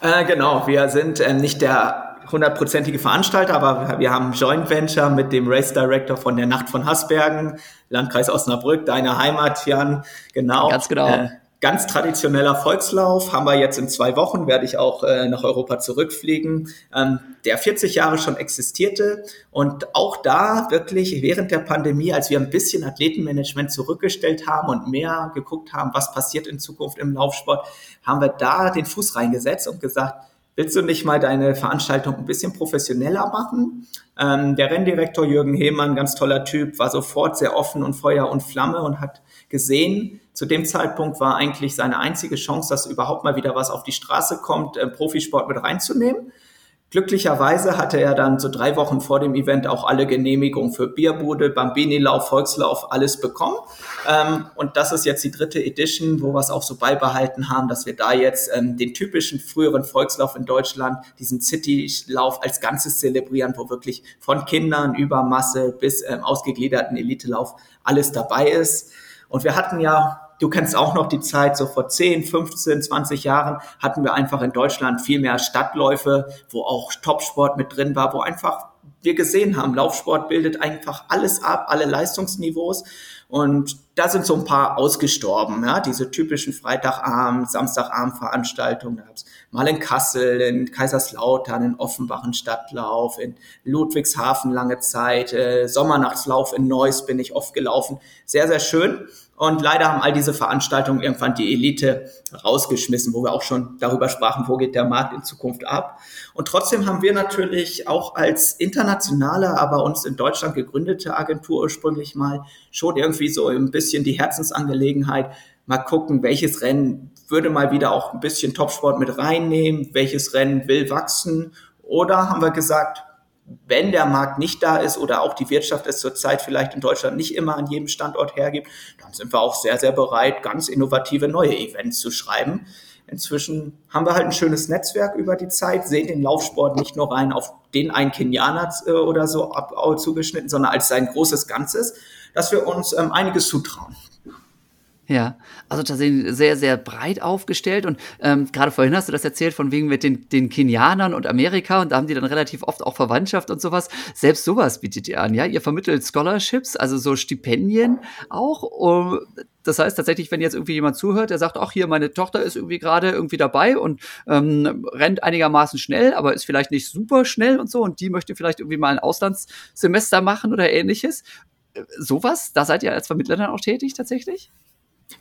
Speaker 3: Äh, genau, wir sind äh, nicht der hundertprozentige Veranstalter, aber wir haben Joint Venture mit dem Race Director von der Nacht von Hasbergen, Landkreis Osnabrück, deine Heimat, Jan. Genau.
Speaker 2: Ganz genau. Äh,
Speaker 3: Ganz traditioneller Volkslauf haben wir jetzt in zwei Wochen, werde ich auch äh, nach Europa zurückfliegen, ähm, der 40 Jahre schon existierte und auch da wirklich während der Pandemie, als wir ein bisschen Athletenmanagement zurückgestellt haben und mehr geguckt haben, was passiert in Zukunft im Laufsport, haben wir da den Fuß reingesetzt und gesagt, willst du nicht mal deine Veranstaltung ein bisschen professioneller machen? Ähm, der Renndirektor Jürgen Hehmann, ganz toller Typ, war sofort sehr offen und Feuer und Flamme und hat gesehen, zu dem Zeitpunkt war eigentlich seine einzige Chance, dass überhaupt mal wieder was auf die Straße kommt, äh, Profisport mit reinzunehmen. Glücklicherweise hatte er dann so drei Wochen vor dem Event auch alle Genehmigungen für Bierbude, Bambini-Lauf, Volkslauf, alles bekommen. Ähm, und das ist jetzt die dritte Edition, wo wir es auch so beibehalten haben, dass wir da jetzt ähm, den typischen früheren Volkslauf in Deutschland, diesen City-Lauf als Ganzes zelebrieren, wo wirklich von Kindern über Masse bis ähm, ausgegliederten Elitelauf alles dabei ist. Und wir hatten ja Du kennst auch noch die Zeit, so vor 10, 15, 20 Jahren hatten wir einfach in Deutschland viel mehr Stadtläufe, wo auch Topsport mit drin war, wo einfach wir gesehen haben, Laufsport bildet einfach alles ab, alle Leistungsniveaus. Und da sind so ein paar ausgestorben, ja, diese typischen Freitagabend, Samstagabend-Veranstaltungen. Da gab's mal in Kassel, in Kaiserslautern, in Offenbach einen Stadtlauf, in Ludwigshafen lange Zeit, äh, Sommernachtslauf in Neuss bin ich oft gelaufen. Sehr, sehr schön. Und leider haben all diese Veranstaltungen irgendwann die Elite rausgeschmissen, wo wir auch schon darüber sprachen, wo geht der Markt in Zukunft ab. Und trotzdem haben wir natürlich auch als internationale, aber uns in Deutschland gegründete Agentur ursprünglich mal schon irgendwie so ein bisschen die Herzensangelegenheit, mal gucken, welches Rennen würde mal wieder auch ein bisschen Topsport mit reinnehmen, welches Rennen will wachsen. Oder haben wir gesagt, wenn der Markt nicht da ist oder auch die Wirtschaft es zurzeit vielleicht in Deutschland nicht immer an jedem Standort hergibt, dann sind wir auch sehr, sehr bereit, ganz innovative neue Events zu schreiben. Inzwischen haben wir halt ein schönes Netzwerk über die Zeit, sehen den Laufsport nicht nur rein auf den einen Kenianer äh, oder so ab, zugeschnitten, sondern als sein großes Ganzes, dass wir uns ähm, einiges zutrauen.
Speaker 2: Ja, also tatsächlich sehr, sehr breit aufgestellt. Und ähm, gerade vorhin hast du das erzählt, von wegen mit den, den Kenianern und Amerika. Und da haben die dann relativ oft auch Verwandtschaft und sowas. Selbst sowas bietet ihr an, ja? Ihr vermittelt Scholarships, also so Stipendien auch. Um, das heißt tatsächlich, wenn jetzt irgendwie jemand zuhört, der sagt, ach hier, meine Tochter ist irgendwie gerade irgendwie dabei und ähm, rennt einigermaßen schnell, aber ist vielleicht nicht super schnell und so und die möchte vielleicht irgendwie mal ein Auslandssemester machen oder ähnliches. Äh, sowas, da seid ihr als Vermittler dann auch tätig tatsächlich?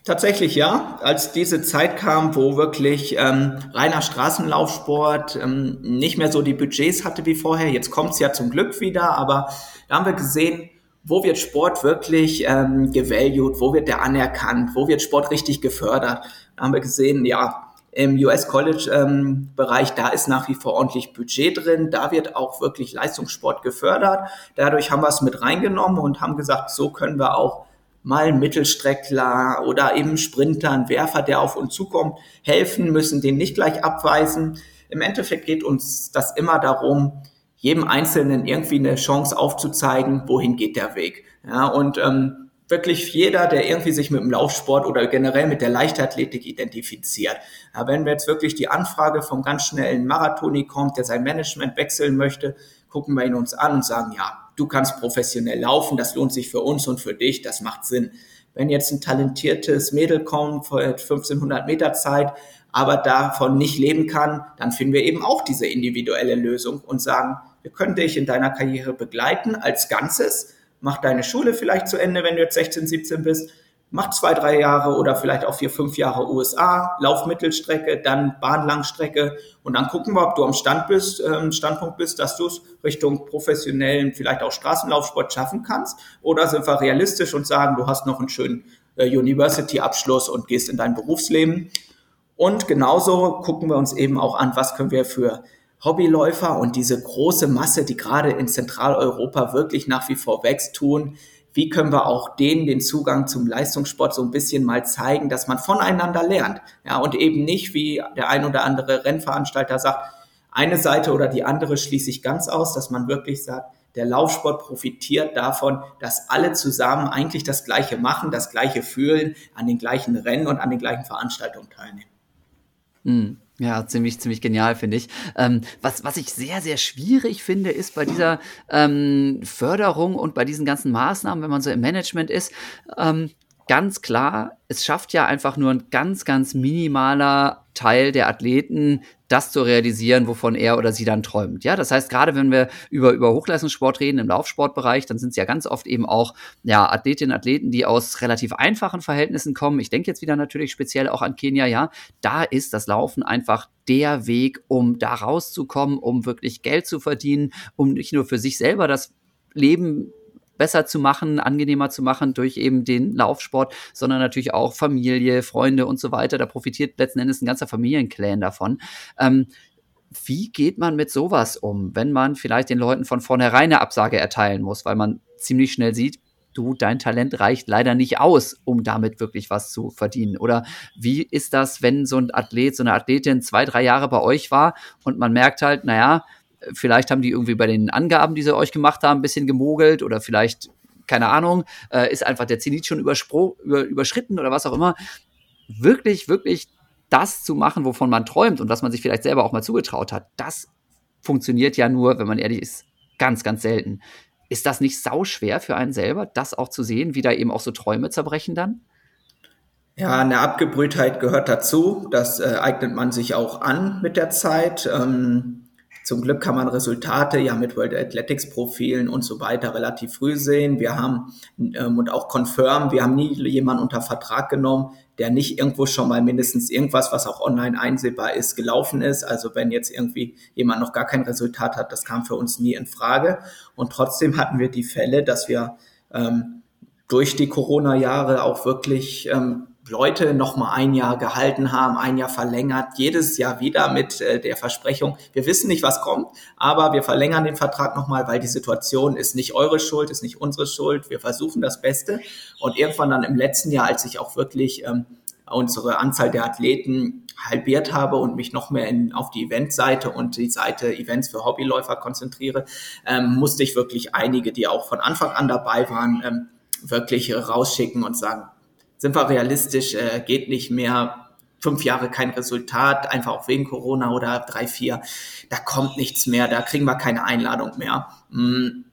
Speaker 3: Tatsächlich ja. Als diese Zeit kam, wo wirklich ähm, reiner Straßenlaufsport ähm, nicht mehr so die Budgets hatte wie vorher, jetzt kommt es ja zum Glück wieder, aber da haben wir gesehen, wo wird Sport wirklich ähm, gevalued, wo wird der anerkannt, wo wird Sport richtig gefördert. Da haben wir gesehen, ja, im US-College-Bereich, ähm, da ist nach wie vor ordentlich Budget drin, da wird auch wirklich Leistungssport gefördert. Dadurch haben wir es mit reingenommen und haben gesagt, so können wir auch mal Mittelstreckler oder eben Sprinter, ein Werfer, der auf uns zukommt, helfen, müssen den nicht gleich abweisen. Im Endeffekt geht uns das immer darum, jedem Einzelnen irgendwie eine Chance aufzuzeigen, wohin geht der Weg. Ja, und ähm, wirklich jeder, der irgendwie sich mit dem Laufsport oder generell mit der Leichtathletik identifiziert. Ja, wenn wir jetzt wirklich die Anfrage vom ganz schnellen Marathoni kommt, der sein Management wechseln möchte, gucken wir ihn uns an und sagen, ja, du kannst professionell laufen, das lohnt sich für uns und für dich, das macht Sinn. Wenn jetzt ein talentiertes Mädel kommt vor 1500 Meter Zeit, aber davon nicht leben kann, dann finden wir eben auch diese individuelle Lösung und sagen, wir können dich in deiner Karriere begleiten als Ganzes, mach deine Schule vielleicht zu Ende, wenn du jetzt 16, 17 bist, mach zwei, drei Jahre oder vielleicht auch vier, fünf Jahre USA, lauf Mittelstrecke, dann Bahnlangstrecke und dann gucken wir, ob du am Stand bist, ähm, Standpunkt bist, dass du es Richtung professionellen, vielleicht auch Straßenlaufsport schaffen kannst. Oder sind wir realistisch und sagen, du hast noch einen schönen äh, University-Abschluss und gehst in dein Berufsleben. Und genauso gucken wir uns eben auch an, was können wir für Hobbyläufer und diese große Masse, die gerade in Zentraleuropa wirklich nach wie vor wächst, tun, wie können wir auch denen den Zugang zum Leistungssport so ein bisschen mal zeigen, dass man voneinander lernt. Ja, und eben nicht, wie der ein oder andere Rennveranstalter sagt, eine Seite oder die andere schließe ich ganz aus, dass man wirklich sagt, der Laufsport profitiert davon, dass alle zusammen eigentlich das Gleiche machen, das Gleiche fühlen, an den gleichen Rennen und an den gleichen Veranstaltungen teilnehmen.
Speaker 2: Mhm. Ja, ziemlich, ziemlich genial, finde ich. Ähm, was, was ich sehr, sehr schwierig finde, ist bei dieser ähm, Förderung und bei diesen ganzen Maßnahmen, wenn man so im Management ist, ähm, ganz klar, es schafft ja einfach nur ein ganz, ganz minimaler Teil der Athleten, das zu realisieren, wovon er oder sie dann träumt. Ja, das heißt, gerade wenn wir über, über Hochleistungssport reden im Laufsportbereich, dann sind es ja ganz oft eben auch ja, Athletinnen, Athleten, die aus relativ einfachen Verhältnissen kommen. Ich denke jetzt wieder natürlich speziell auch an Kenia, ja. Da ist das Laufen einfach der Weg, um da rauszukommen, um wirklich Geld zu verdienen, um nicht nur für sich selber das Leben besser zu machen, angenehmer zu machen durch eben den Laufsport, sondern natürlich auch Familie, Freunde und so weiter. Da profitiert letzten Endes ein ganzer Familienclan davon. Ähm, wie geht man mit sowas um, wenn man vielleicht den Leuten von vornherein eine Absage erteilen muss, weil man ziemlich schnell sieht, du, dein Talent reicht leider nicht aus, um damit wirklich was zu verdienen? Oder wie ist das, wenn so ein Athlet, so eine Athletin zwei, drei Jahre bei euch war und man merkt halt, naja, vielleicht haben die irgendwie bei den Angaben, die sie euch gemacht haben, ein bisschen gemogelt oder vielleicht, keine Ahnung, äh, ist einfach der Zenit schon über, überschritten oder was auch immer. Wirklich, wirklich das zu machen, wovon man träumt und was man sich vielleicht selber auch mal zugetraut hat, das funktioniert ja nur, wenn man ehrlich ist, ganz, ganz selten. Ist das nicht sauschwer für einen selber, das auch zu sehen, wie da eben auch so Träume zerbrechen dann?
Speaker 3: Ja, eine Abgebrühtheit gehört dazu. Das äh, eignet man sich auch an mit der Zeit. Ähm, zum Glück kann man Resultate ja mit World Athletics Profilen und so weiter relativ früh sehen. Wir haben ähm, und auch confirm, wir haben nie jemanden unter Vertrag genommen, der nicht irgendwo schon mal mindestens irgendwas, was auch online einsehbar ist, gelaufen ist. Also wenn jetzt irgendwie jemand noch gar kein Resultat hat, das kam für uns nie in Frage. Und trotzdem hatten wir die Fälle, dass wir ähm, durch die Corona-Jahre auch wirklich ähm, Leute noch mal ein Jahr gehalten haben, ein Jahr verlängert, jedes Jahr wieder mit äh, der Versprechung, wir wissen nicht, was kommt, aber wir verlängern den Vertrag noch mal, weil die Situation ist nicht eure Schuld, ist nicht unsere Schuld. Wir versuchen das Beste und irgendwann dann im letzten Jahr, als ich auch wirklich ähm, unsere Anzahl der Athleten halbiert habe und mich noch mehr in, auf die Eventseite und die Seite Events für Hobbyläufer konzentriere, ähm, musste ich wirklich einige, die auch von Anfang an dabei waren, ähm, wirklich rausschicken und sagen, sind wir realistisch, äh, geht nicht mehr. Fünf Jahre kein Resultat, einfach auch wegen Corona oder drei, vier. Da kommt nichts mehr, da kriegen wir keine Einladung mehr. Mm,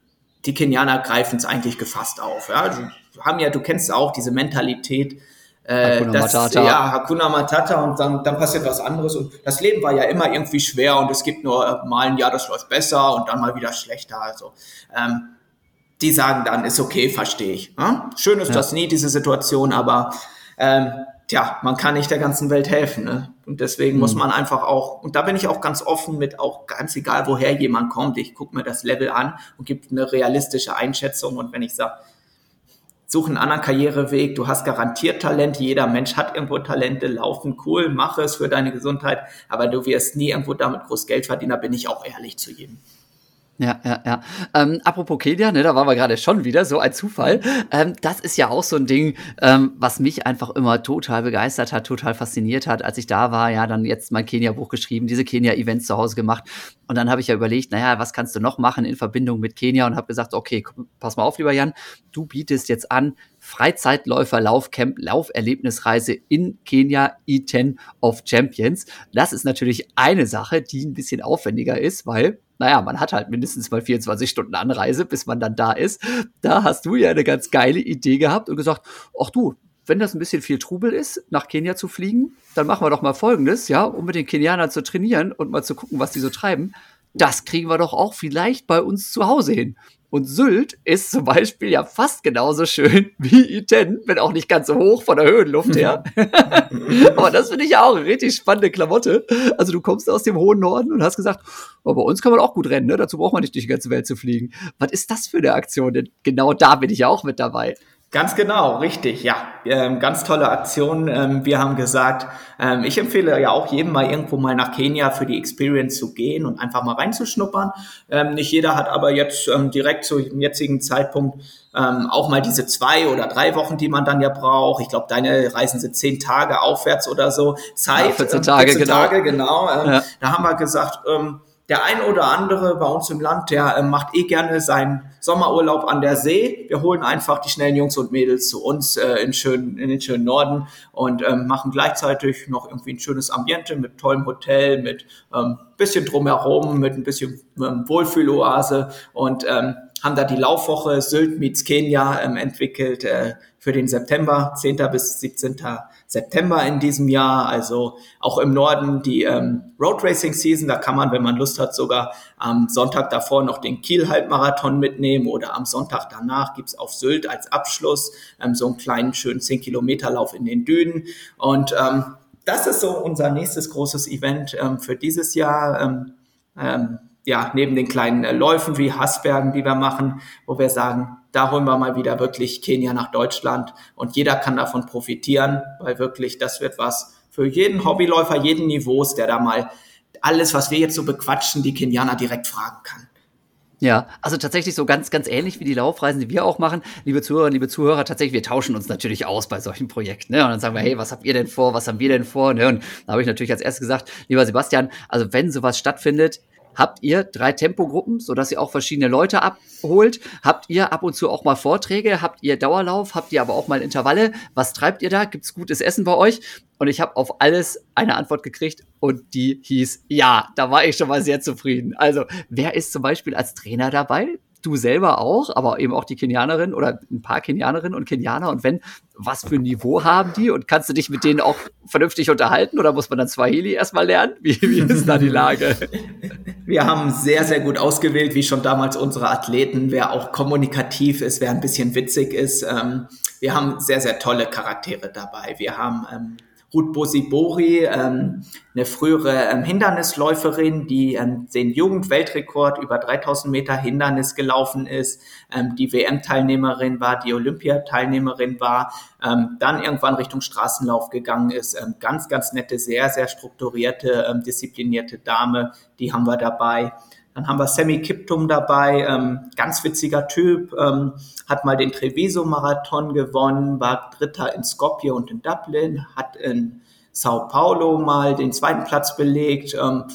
Speaker 3: die Kenianer greifen es eigentlich gefasst auf. Ja? Du, haben ja, du kennst auch diese Mentalität,
Speaker 2: äh, Hakuna das, Matata.
Speaker 3: Ja, Hakuna Matata und dann, dann passiert was anderes. Und das Leben war ja immer irgendwie schwer und es gibt nur äh, mal ein Jahr, das läuft besser und dann mal wieder schlechter. Also ähm, die sagen dann, ist okay, verstehe ich. Ja? Schön ist ja. das nie, diese Situation, aber ähm, tja, man kann nicht der ganzen Welt helfen. Ne? Und deswegen mhm. muss man einfach auch, und da bin ich auch ganz offen mit, auch ganz egal, woher jemand kommt, ich gucke mir das Level an und gebe eine realistische Einschätzung. Und wenn ich sage, such einen anderen Karriereweg, du hast garantiert Talent, jeder Mensch hat irgendwo Talente, laufen cool, mach es für deine Gesundheit, aber du wirst nie irgendwo damit groß Geld verdienen, da bin ich auch ehrlich zu jedem.
Speaker 2: Ja, ja, ja. Ähm, apropos Kenia, ne, da waren wir gerade schon wieder, so ein Zufall. Ähm, das ist ja auch so ein Ding, ähm, was mich einfach immer total begeistert hat, total fasziniert hat. Als ich da war, ja, dann jetzt mein Kenia-Buch geschrieben, diese Kenia-Events zu Hause gemacht. Und dann habe ich ja überlegt, naja, was kannst du noch machen in Verbindung mit Kenia? Und habe gesagt, okay, pass mal auf, lieber Jan, du bietest jetzt an, Freizeitläufer Laufcamp Lauferlebnisreise in Kenia E10 of Champions. Das ist natürlich eine Sache, die ein bisschen aufwendiger ist, weil naja, man hat halt mindestens mal 24 Stunden Anreise, bis man dann da ist. Da hast du ja eine ganz geile Idee gehabt und gesagt, ach du, wenn das ein bisschen viel Trubel ist, nach Kenia zu fliegen, dann machen wir doch mal Folgendes, ja, um mit den Kenianern zu trainieren und mal zu gucken, was die so treiben. Das kriegen wir doch auch vielleicht bei uns zu Hause hin. Und Sylt ist zum Beispiel ja fast genauso schön wie Iten, wenn auch nicht ganz so hoch von der Höhenluft her. Aber das finde ich ja auch eine richtig spannende Klamotte. Also du kommst aus dem hohen Norden und hast gesagt, oh, bei uns kann man auch gut rennen, ne? dazu braucht man nicht durch die ganze Welt zu fliegen. Was ist das für eine Aktion? Denn genau da bin ich ja auch mit dabei.
Speaker 3: Ganz genau, richtig, ja. Ähm, ganz tolle Aktion. Ähm, wir haben gesagt, ähm, ich empfehle ja auch jedem mal irgendwo mal nach Kenia für die Experience zu gehen und einfach mal reinzuschnuppern. Ähm, nicht jeder hat aber jetzt ähm, direkt zu dem jetzigen Zeitpunkt ähm, auch mal diese zwei oder drei Wochen, die man dann ja braucht. Ich glaube, deine Reisen sind zehn Tage aufwärts oder so. Zeit. Ja,
Speaker 2: 14 Tage,
Speaker 3: 14 genau. Tage, genau. Ja. Da haben wir gesagt, der ein oder andere bei uns im Land, der äh, macht eh gerne seinen Sommerurlaub an der See. Wir holen einfach die schnellen Jungs und Mädels zu uns äh, in, schönen, in den schönen Norden und ähm, machen gleichzeitig noch irgendwie ein schönes Ambiente mit tollem Hotel, mit ähm, bisschen drumherum, mit ein bisschen ähm, Wohlfühloase und ähm, haben da die Laufwoche Sylt meets Kenia ähm, entwickelt äh, für den September, 10. bis 17. September in diesem Jahr. Also auch im Norden die ähm, Road Racing Season. Da kann man, wenn man Lust hat, sogar am Sonntag davor noch den Kiel-Halbmarathon mitnehmen oder am Sonntag danach gibt's auf Sylt als Abschluss ähm, so einen kleinen, schönen 10-Kilometer-Lauf in den Dünen. Und ähm, das ist so unser nächstes großes Event ähm, für dieses Jahr. Ähm, ähm, ja, neben den kleinen äh, Läufen wie Hassbergen, die wir machen, wo wir sagen, da holen wir mal wieder wirklich Kenia nach Deutschland und jeder kann davon profitieren, weil wirklich das wird was für jeden Hobbyläufer, jeden Niveaus, der da mal alles, was wir jetzt so bequatschen, die Kenianer direkt fragen kann.
Speaker 2: Ja, also tatsächlich so ganz, ganz ähnlich wie die Laufreisen, die wir auch machen. Liebe Zuhörerinnen, liebe Zuhörer, tatsächlich, wir tauschen uns natürlich aus bei solchen Projekten. Ne? Und dann sagen wir, hey, was habt ihr denn vor? Was haben wir denn vor? Ne? Und da habe ich natürlich als erstes gesagt, lieber Sebastian, also wenn sowas stattfindet, Habt ihr drei Tempogruppen, sodass ihr auch verschiedene Leute abholt? Habt ihr ab und zu auch mal Vorträge? Habt ihr Dauerlauf? Habt ihr aber auch mal Intervalle? Was treibt ihr da? Gibt's gutes Essen bei euch? Und ich habe auf alles eine Antwort gekriegt und die hieß ja. Da war ich schon mal sehr zufrieden. Also, wer ist zum Beispiel als Trainer dabei? Du selber auch, aber eben auch die Kenianerin oder ein paar Kenianerinnen und Kenianer. Und wenn, was für ein Niveau haben die? Und kannst du dich mit denen auch vernünftig unterhalten oder muss man dann Swahili erstmal lernen? Wie, wie ist da die Lage?
Speaker 3: Wir haben sehr, sehr gut ausgewählt, wie schon damals unsere Athleten, wer auch kommunikativ ist, wer ein bisschen witzig ist. Ähm, wir haben sehr, sehr tolle Charaktere dabei. Wir haben ähm, Ruth Bosibori, ähm, eine frühere ähm, Hindernisläuferin, die ähm, den Jugendweltrekord über 3000 Meter Hindernis gelaufen ist, ähm, die WM-Teilnehmerin war, die Olympiateilnehmerin war, ähm, dann irgendwann Richtung Straßenlauf gegangen ist. Ähm, ganz, ganz nette, sehr, sehr strukturierte, ähm, disziplinierte Dame, die haben wir dabei. Dann haben wir Sammy Kiptum dabei, ähm, ganz witziger Typ, ähm, hat mal den Treviso-Marathon gewonnen, war Dritter in Skopje und in Dublin, hat in Sao Paulo mal den zweiten Platz belegt. Ähm,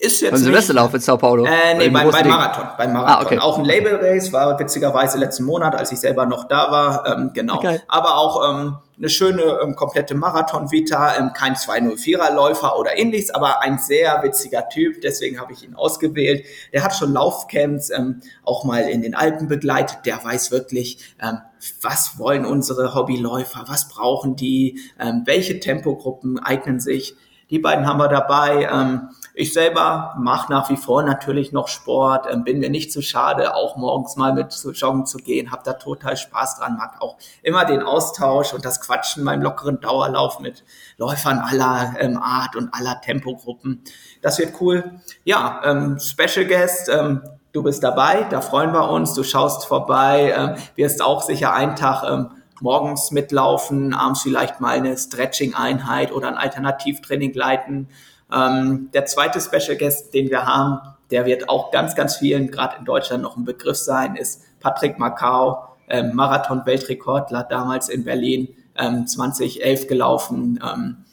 Speaker 2: ist jetzt. Beim Silvesterlauf in Sao Paulo?
Speaker 3: Äh, nee, beim, beim Marathon. Beim Marathon. Ah, okay. Auch ein Label-Race, war witzigerweise letzten Monat, als ich selber noch da war. Ähm, genau. Okay. Aber auch ähm, eine schöne ähm, komplette Marathon-Vita, ähm, kein 204er-Läufer oder ähnliches, aber ein sehr witziger Typ, deswegen habe ich ihn ausgewählt. Der hat schon Laufcamps ähm, auch mal in den Alpen begleitet, der weiß wirklich, ähm, was wollen unsere Hobbyläufer, was brauchen die, ähm, welche Tempogruppen eignen sich. Die beiden haben wir dabei. Ähm, ich selber mache nach wie vor natürlich noch Sport, ähm, bin mir nicht zu schade, auch morgens mal mit zu joggen zu gehen, habe da total Spaß dran, mag auch immer den Austausch und das Quatschen beim lockeren Dauerlauf mit Läufern aller ähm, Art und aller Tempogruppen. Das wird cool. Ja, ähm, Special Guest, ähm, du bist dabei, da freuen wir uns, du schaust vorbei, ähm, wirst auch sicher einen Tag ähm, morgens mitlaufen, abends vielleicht mal eine Stretching-Einheit oder ein Alternativtraining leiten ähm, der zweite Special Guest, den wir haben, der wird auch ganz, ganz vielen, gerade in Deutschland, noch ein Begriff sein, ist Patrick Macau, ähm, Marathon-Weltrekordler, damals in Berlin ähm, 2011 gelaufen. Ähm,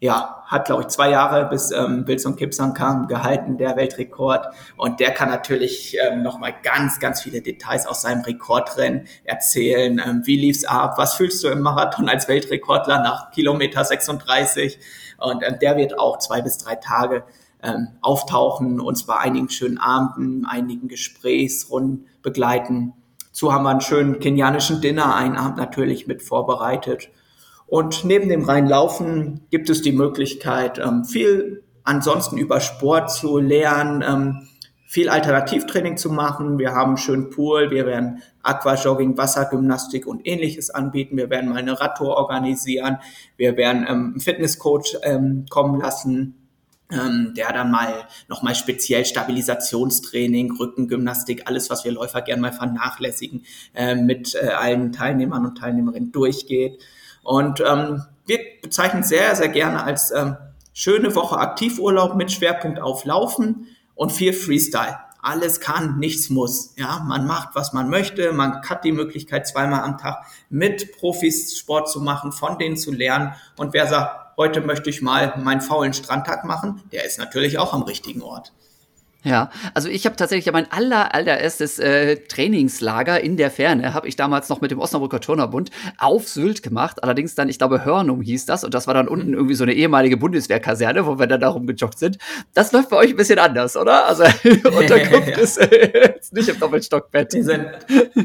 Speaker 3: ja, hat, glaube ich, zwei Jahre bis ähm, Wilson Kipsang kam, gehalten, der Weltrekord. Und der kann natürlich ähm, nochmal ganz, ganz viele Details aus seinem Rekordrennen erzählen. Ähm, wie lief's ab? Was fühlst du im Marathon als Weltrekordler nach Kilometer 36? Und ähm, der wird auch zwei bis drei Tage ähm, auftauchen, uns bei einigen schönen Abenden, einigen Gesprächsrunden begleiten. Zu haben wir einen schönen kenianischen Dinner, einen Abend natürlich mit vorbereitet. Und neben dem Reinlaufen gibt es die Möglichkeit, ähm, viel ansonsten über Sport zu lernen, ähm, viel Alternativtraining zu machen. Wir haben schönen Pool, wir werden Aquajogging, Wassergymnastik und ähnliches anbieten. Wir werden mal eine Radtour organisieren. Wir werden ähm, einen Fitnesscoach ähm, kommen lassen, ähm, der dann mal nochmal speziell Stabilisationstraining, Rückengymnastik, alles, was wir Läufer gern mal vernachlässigen, äh, mit äh, allen Teilnehmern und Teilnehmerinnen durchgeht. Und ähm, wir bezeichnen sehr, sehr gerne als ähm, schöne Woche Aktivurlaub mit Schwerpunkt auf Laufen und viel Freestyle. Alles kann, nichts muss. Ja, man macht, was man möchte. Man hat die Möglichkeit, zweimal am Tag mit Profis Sport zu machen, von denen zu lernen. Und wer sagt, heute möchte ich mal meinen faulen Strandtag machen, der ist natürlich auch am richtigen Ort.
Speaker 2: Ja, also ich habe tatsächlich mein aller, allererstes äh, Trainingslager in der Ferne, habe ich damals noch mit dem Osnabrücker Turnerbund auf Sylt gemacht. Allerdings dann, ich glaube, Hörnum hieß das. Und das war dann unten mhm. irgendwie so eine ehemalige Bundeswehrkaserne, wo wir dann darum gejoggt sind. Das läuft bei euch ein bisschen anders, oder? Also Unterkunft ja. ist äh, nicht im Doppelstockbett.
Speaker 3: Sind,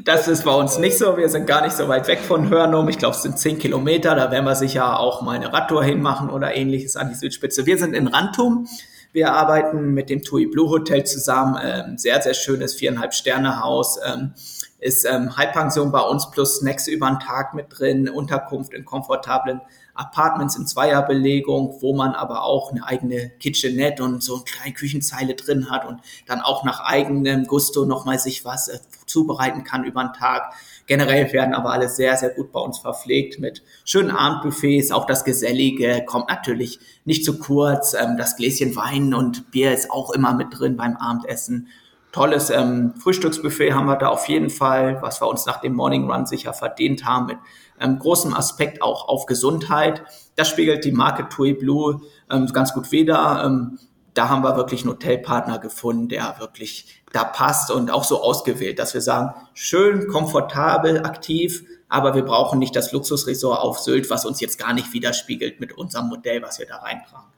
Speaker 3: das ist bei uns nicht so. Wir sind gar nicht so weit weg von Hörnum. Ich glaube, es sind zehn Kilometer. Da werden wir sicher auch mal eine Radtour hinmachen oder ähnliches an die Südspitze. Wir sind in Rantum. Wir arbeiten mit dem TUI Blue Hotel zusammen, ähm, sehr, sehr schönes viereinhalb Sterne Haus. Ähm, ist ähm, Halbpension bei uns plus Snacks über den Tag mit drin, Unterkunft in komfortablen Apartments in Zweierbelegung, wo man aber auch eine eigene Kitchenette und so eine kleine Küchenzeile drin hat und dann auch nach eigenem Gusto nochmal sich was äh, zubereiten kann über den Tag. Generell werden aber alle sehr, sehr gut bei uns verpflegt mit schönen Abendbuffets. Auch das Gesellige kommt natürlich nicht zu kurz. Ähm, das Gläschen Wein und Bier ist auch immer mit drin beim Abendessen. Tolles ähm, Frühstücksbuffet haben wir da auf jeden Fall, was wir uns nach dem Morning Run sicher verdient haben, mit ähm, großem Aspekt auch auf Gesundheit. Das spiegelt die Marke TUI Blue ähm, ganz gut wider. Ähm, da haben wir wirklich einen Hotelpartner gefunden, der wirklich da passt und auch so ausgewählt, dass wir sagen, schön, komfortabel, aktiv, aber wir brauchen nicht das Luxusresort auf Sylt, was uns jetzt gar nicht widerspiegelt mit unserem Modell, was wir da reintragen.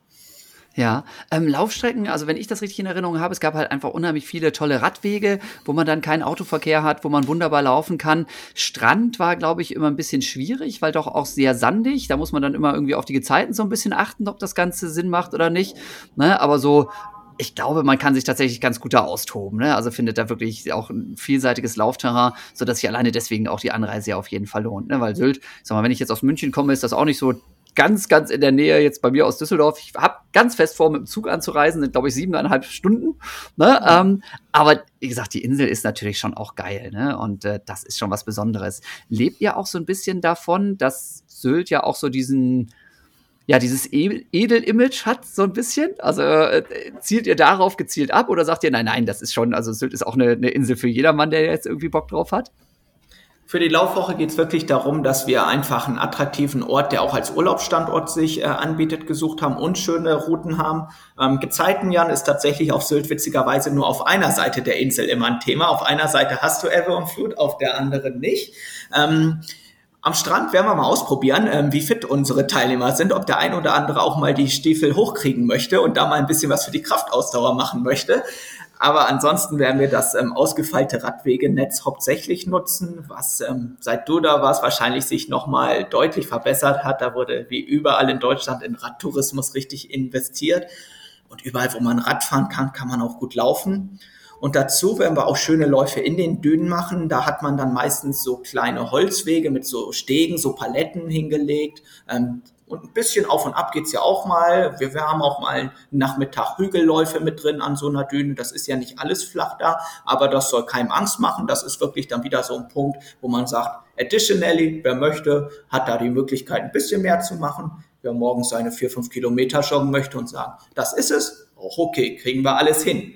Speaker 2: Ja, ähm, Laufstrecken, also wenn ich das richtig in Erinnerung habe, es gab halt einfach unheimlich viele tolle Radwege, wo man dann keinen Autoverkehr hat, wo man wunderbar laufen kann. Strand war, glaube ich, immer ein bisschen schwierig, weil doch auch sehr sandig. Da muss man dann immer irgendwie auf die Gezeiten so ein bisschen achten, ob das Ganze Sinn macht oder nicht. Ne? Aber so ich glaube, man kann sich tatsächlich ganz gut da austoben. Ne? Also findet da wirklich auch ein vielseitiges Laufterrain, sodass sich alleine deswegen auch die Anreise ja auf jeden Fall lohnt. Ne? Weil Sylt, sag mal, wenn ich jetzt aus München komme, ist das auch nicht so ganz, ganz in der Nähe jetzt bei mir aus Düsseldorf. Ich habe ganz fest vor, mit dem Zug anzureisen, sind, glaube ich, siebeneinhalb Stunden. Ne? Ähm, aber wie gesagt, die Insel ist natürlich schon auch geil. Ne? Und äh, das ist schon was Besonderes. Lebt ihr auch so ein bisschen davon, dass Sylt ja auch so diesen ja, dieses e-, Edel-Image hat, so ein bisschen? Also äh, zielt ihr darauf gezielt ab oder sagt ihr, nein, nein, das ist schon, also Sylt ist auch eine, eine Insel für jedermann, der jetzt irgendwie Bock drauf hat?
Speaker 3: Für die Laufwoche geht es wirklich darum, dass wir einfach einen attraktiven Ort, der auch als Urlaubsstandort sich äh, anbietet, gesucht haben und schöne Routen haben. Ähm, Gezeitenjan ist tatsächlich auf Sylt witzigerweise nur auf einer Seite der Insel immer ein Thema. Auf einer Seite hast du Ever und Flut, auf der anderen nicht. Ähm, am Strand werden wir mal ausprobieren, ähm, wie fit unsere Teilnehmer sind, ob der ein oder andere auch mal die Stiefel hochkriegen möchte und da mal ein bisschen was für die Kraftausdauer machen möchte. Aber ansonsten werden wir das ähm, ausgefeilte Radwegenetz hauptsächlich nutzen, was ähm, seit du da warst wahrscheinlich sich nochmal deutlich verbessert hat. Da wurde wie überall in Deutschland in Radtourismus richtig investiert. Und überall, wo man Rad fahren kann, kann man auch gut laufen. Und dazu werden wir auch schöne Läufe in den Dünen machen. Da hat man dann meistens so kleine Holzwege mit so Stegen, so Paletten hingelegt. Ähm, und ein bisschen auf und ab geht's ja auch mal. Wir, wir haben auch mal einen Nachmittag Hügelläufe mit drin an so einer Düne. Das ist ja nicht alles flach da, aber das soll keinem Angst machen. Das ist wirklich dann wieder so ein Punkt, wo man sagt, additionally, wer möchte, hat da die Möglichkeit, ein bisschen mehr zu machen. Wer morgens seine vier, fünf Kilometer joggen möchte und sagen, das ist es, auch okay, kriegen wir alles hin.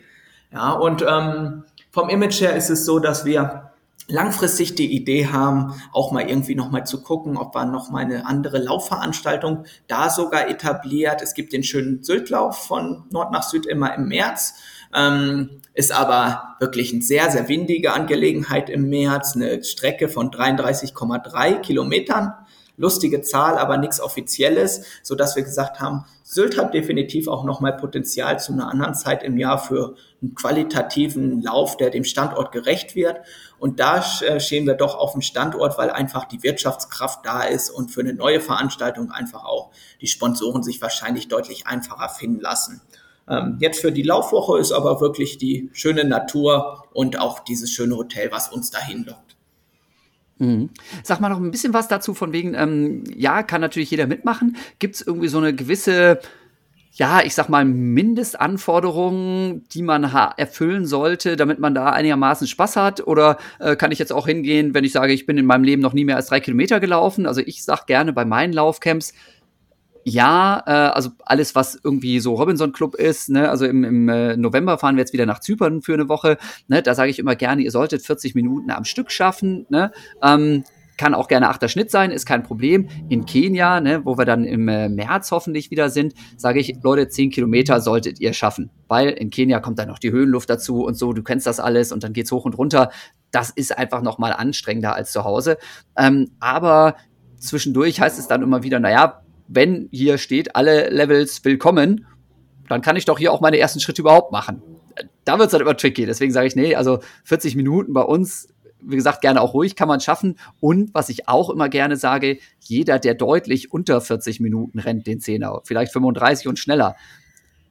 Speaker 3: Ja, und ähm, vom Image her ist es so, dass wir langfristig die Idee haben, auch mal irgendwie nochmal zu gucken, ob man noch mal eine andere Laufveranstaltung da sogar etabliert. Es gibt den schönen Syltlauf von Nord nach Süd immer im März. Ähm, ist aber wirklich eine sehr, sehr windige Angelegenheit im März, eine Strecke von 33,3 Kilometern lustige Zahl, aber nichts Offizielles, so dass wir gesagt haben, Sylt hat definitiv auch nochmal Potenzial zu einer anderen Zeit im Jahr für einen qualitativen Lauf, der dem Standort gerecht wird. Und da äh, stehen wir doch auf dem Standort, weil einfach die Wirtschaftskraft da ist und für eine neue Veranstaltung einfach auch die Sponsoren sich wahrscheinlich deutlich einfacher finden lassen. Ähm, jetzt für die Laufwoche ist aber wirklich die schöne Natur und auch dieses schöne Hotel, was uns dahin lockt.
Speaker 2: Mhm. Sag mal noch ein bisschen was dazu von wegen, ähm, ja, kann natürlich jeder mitmachen. Gibt es irgendwie so eine gewisse, ja, ich sag mal, Mindestanforderungen, die man erfüllen sollte, damit man da einigermaßen Spaß hat? Oder äh, kann ich jetzt auch hingehen, wenn ich sage, ich bin in meinem Leben noch nie mehr als drei Kilometer gelaufen? Also ich sag gerne bei meinen Laufcamps, ja, äh, also alles, was irgendwie so Robinson Club ist, ne, also im, im äh, November fahren wir jetzt wieder nach Zypern für eine Woche, ne, da sage ich immer gerne, ihr solltet 40 Minuten am Stück schaffen, ne, ähm, kann auch gerne achter Schnitt sein, ist kein Problem. In Kenia, ne, wo wir dann im äh, März hoffentlich wieder sind, sage ich, Leute, 10 Kilometer solltet ihr schaffen. Weil in Kenia kommt dann noch die Höhenluft dazu und so, du kennst das alles und dann geht's hoch und runter. Das ist einfach nochmal anstrengender als zu Hause. Ähm, aber zwischendurch heißt es dann immer wieder, naja, wenn hier steht, alle Levels willkommen, dann kann ich doch hier auch meine ersten Schritte überhaupt machen. Da wird es dann immer tricky. Deswegen sage ich, nee, also 40 Minuten bei uns, wie gesagt, gerne auch ruhig, kann man schaffen. Und was ich auch immer gerne sage, jeder, der deutlich unter 40 Minuten rennt, den Zehner, vielleicht 35 und schneller,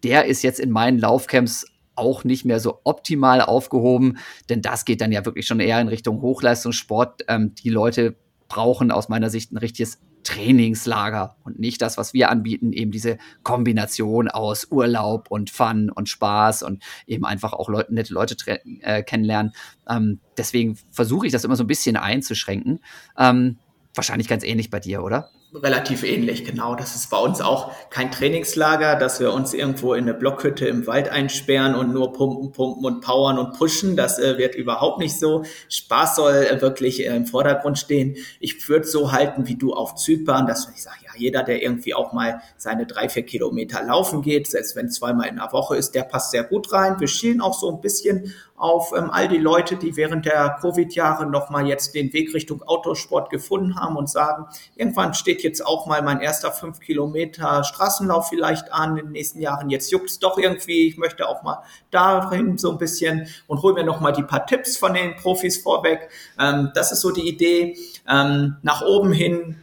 Speaker 2: der ist jetzt in meinen Laufcamps auch nicht mehr so optimal aufgehoben, denn das geht dann ja wirklich schon eher in Richtung Hochleistungssport. Ähm, die Leute brauchen aus meiner Sicht ein richtiges Trainingslager und nicht das, was wir anbieten, eben diese Kombination aus Urlaub und Fun und Spaß und eben einfach auch Leute, nette Leute äh, kennenlernen. Ähm, deswegen versuche ich das immer so ein bisschen einzuschränken. Ähm, wahrscheinlich ganz ähnlich bei dir, oder?
Speaker 3: Relativ ähnlich, genau. Das ist bei uns auch kein Trainingslager, dass wir uns irgendwo in eine Blockhütte im Wald einsperren und nur pumpen, pumpen und powern und pushen. Das äh, wird überhaupt nicht so. Spaß soll äh, wirklich äh, im Vordergrund stehen. Ich würde so halten wie du auf Zypern, dass ich sage, jeder, der irgendwie auch mal seine drei, vier Kilometer laufen geht, selbst wenn zweimal in der Woche ist, der passt sehr gut rein. Wir schielen auch so ein bisschen auf ähm, all die Leute, die während der Covid-Jahre nochmal jetzt den Weg Richtung Autosport gefunden haben und sagen, irgendwann steht jetzt auch mal mein erster fünf Kilometer Straßenlauf vielleicht an in den nächsten Jahren. Jetzt juckt es doch irgendwie. Ich möchte auch mal dahin so ein bisschen und hol mir nochmal die paar Tipps von den Profis vorweg. Ähm, das ist so die Idee. Ähm, nach oben hin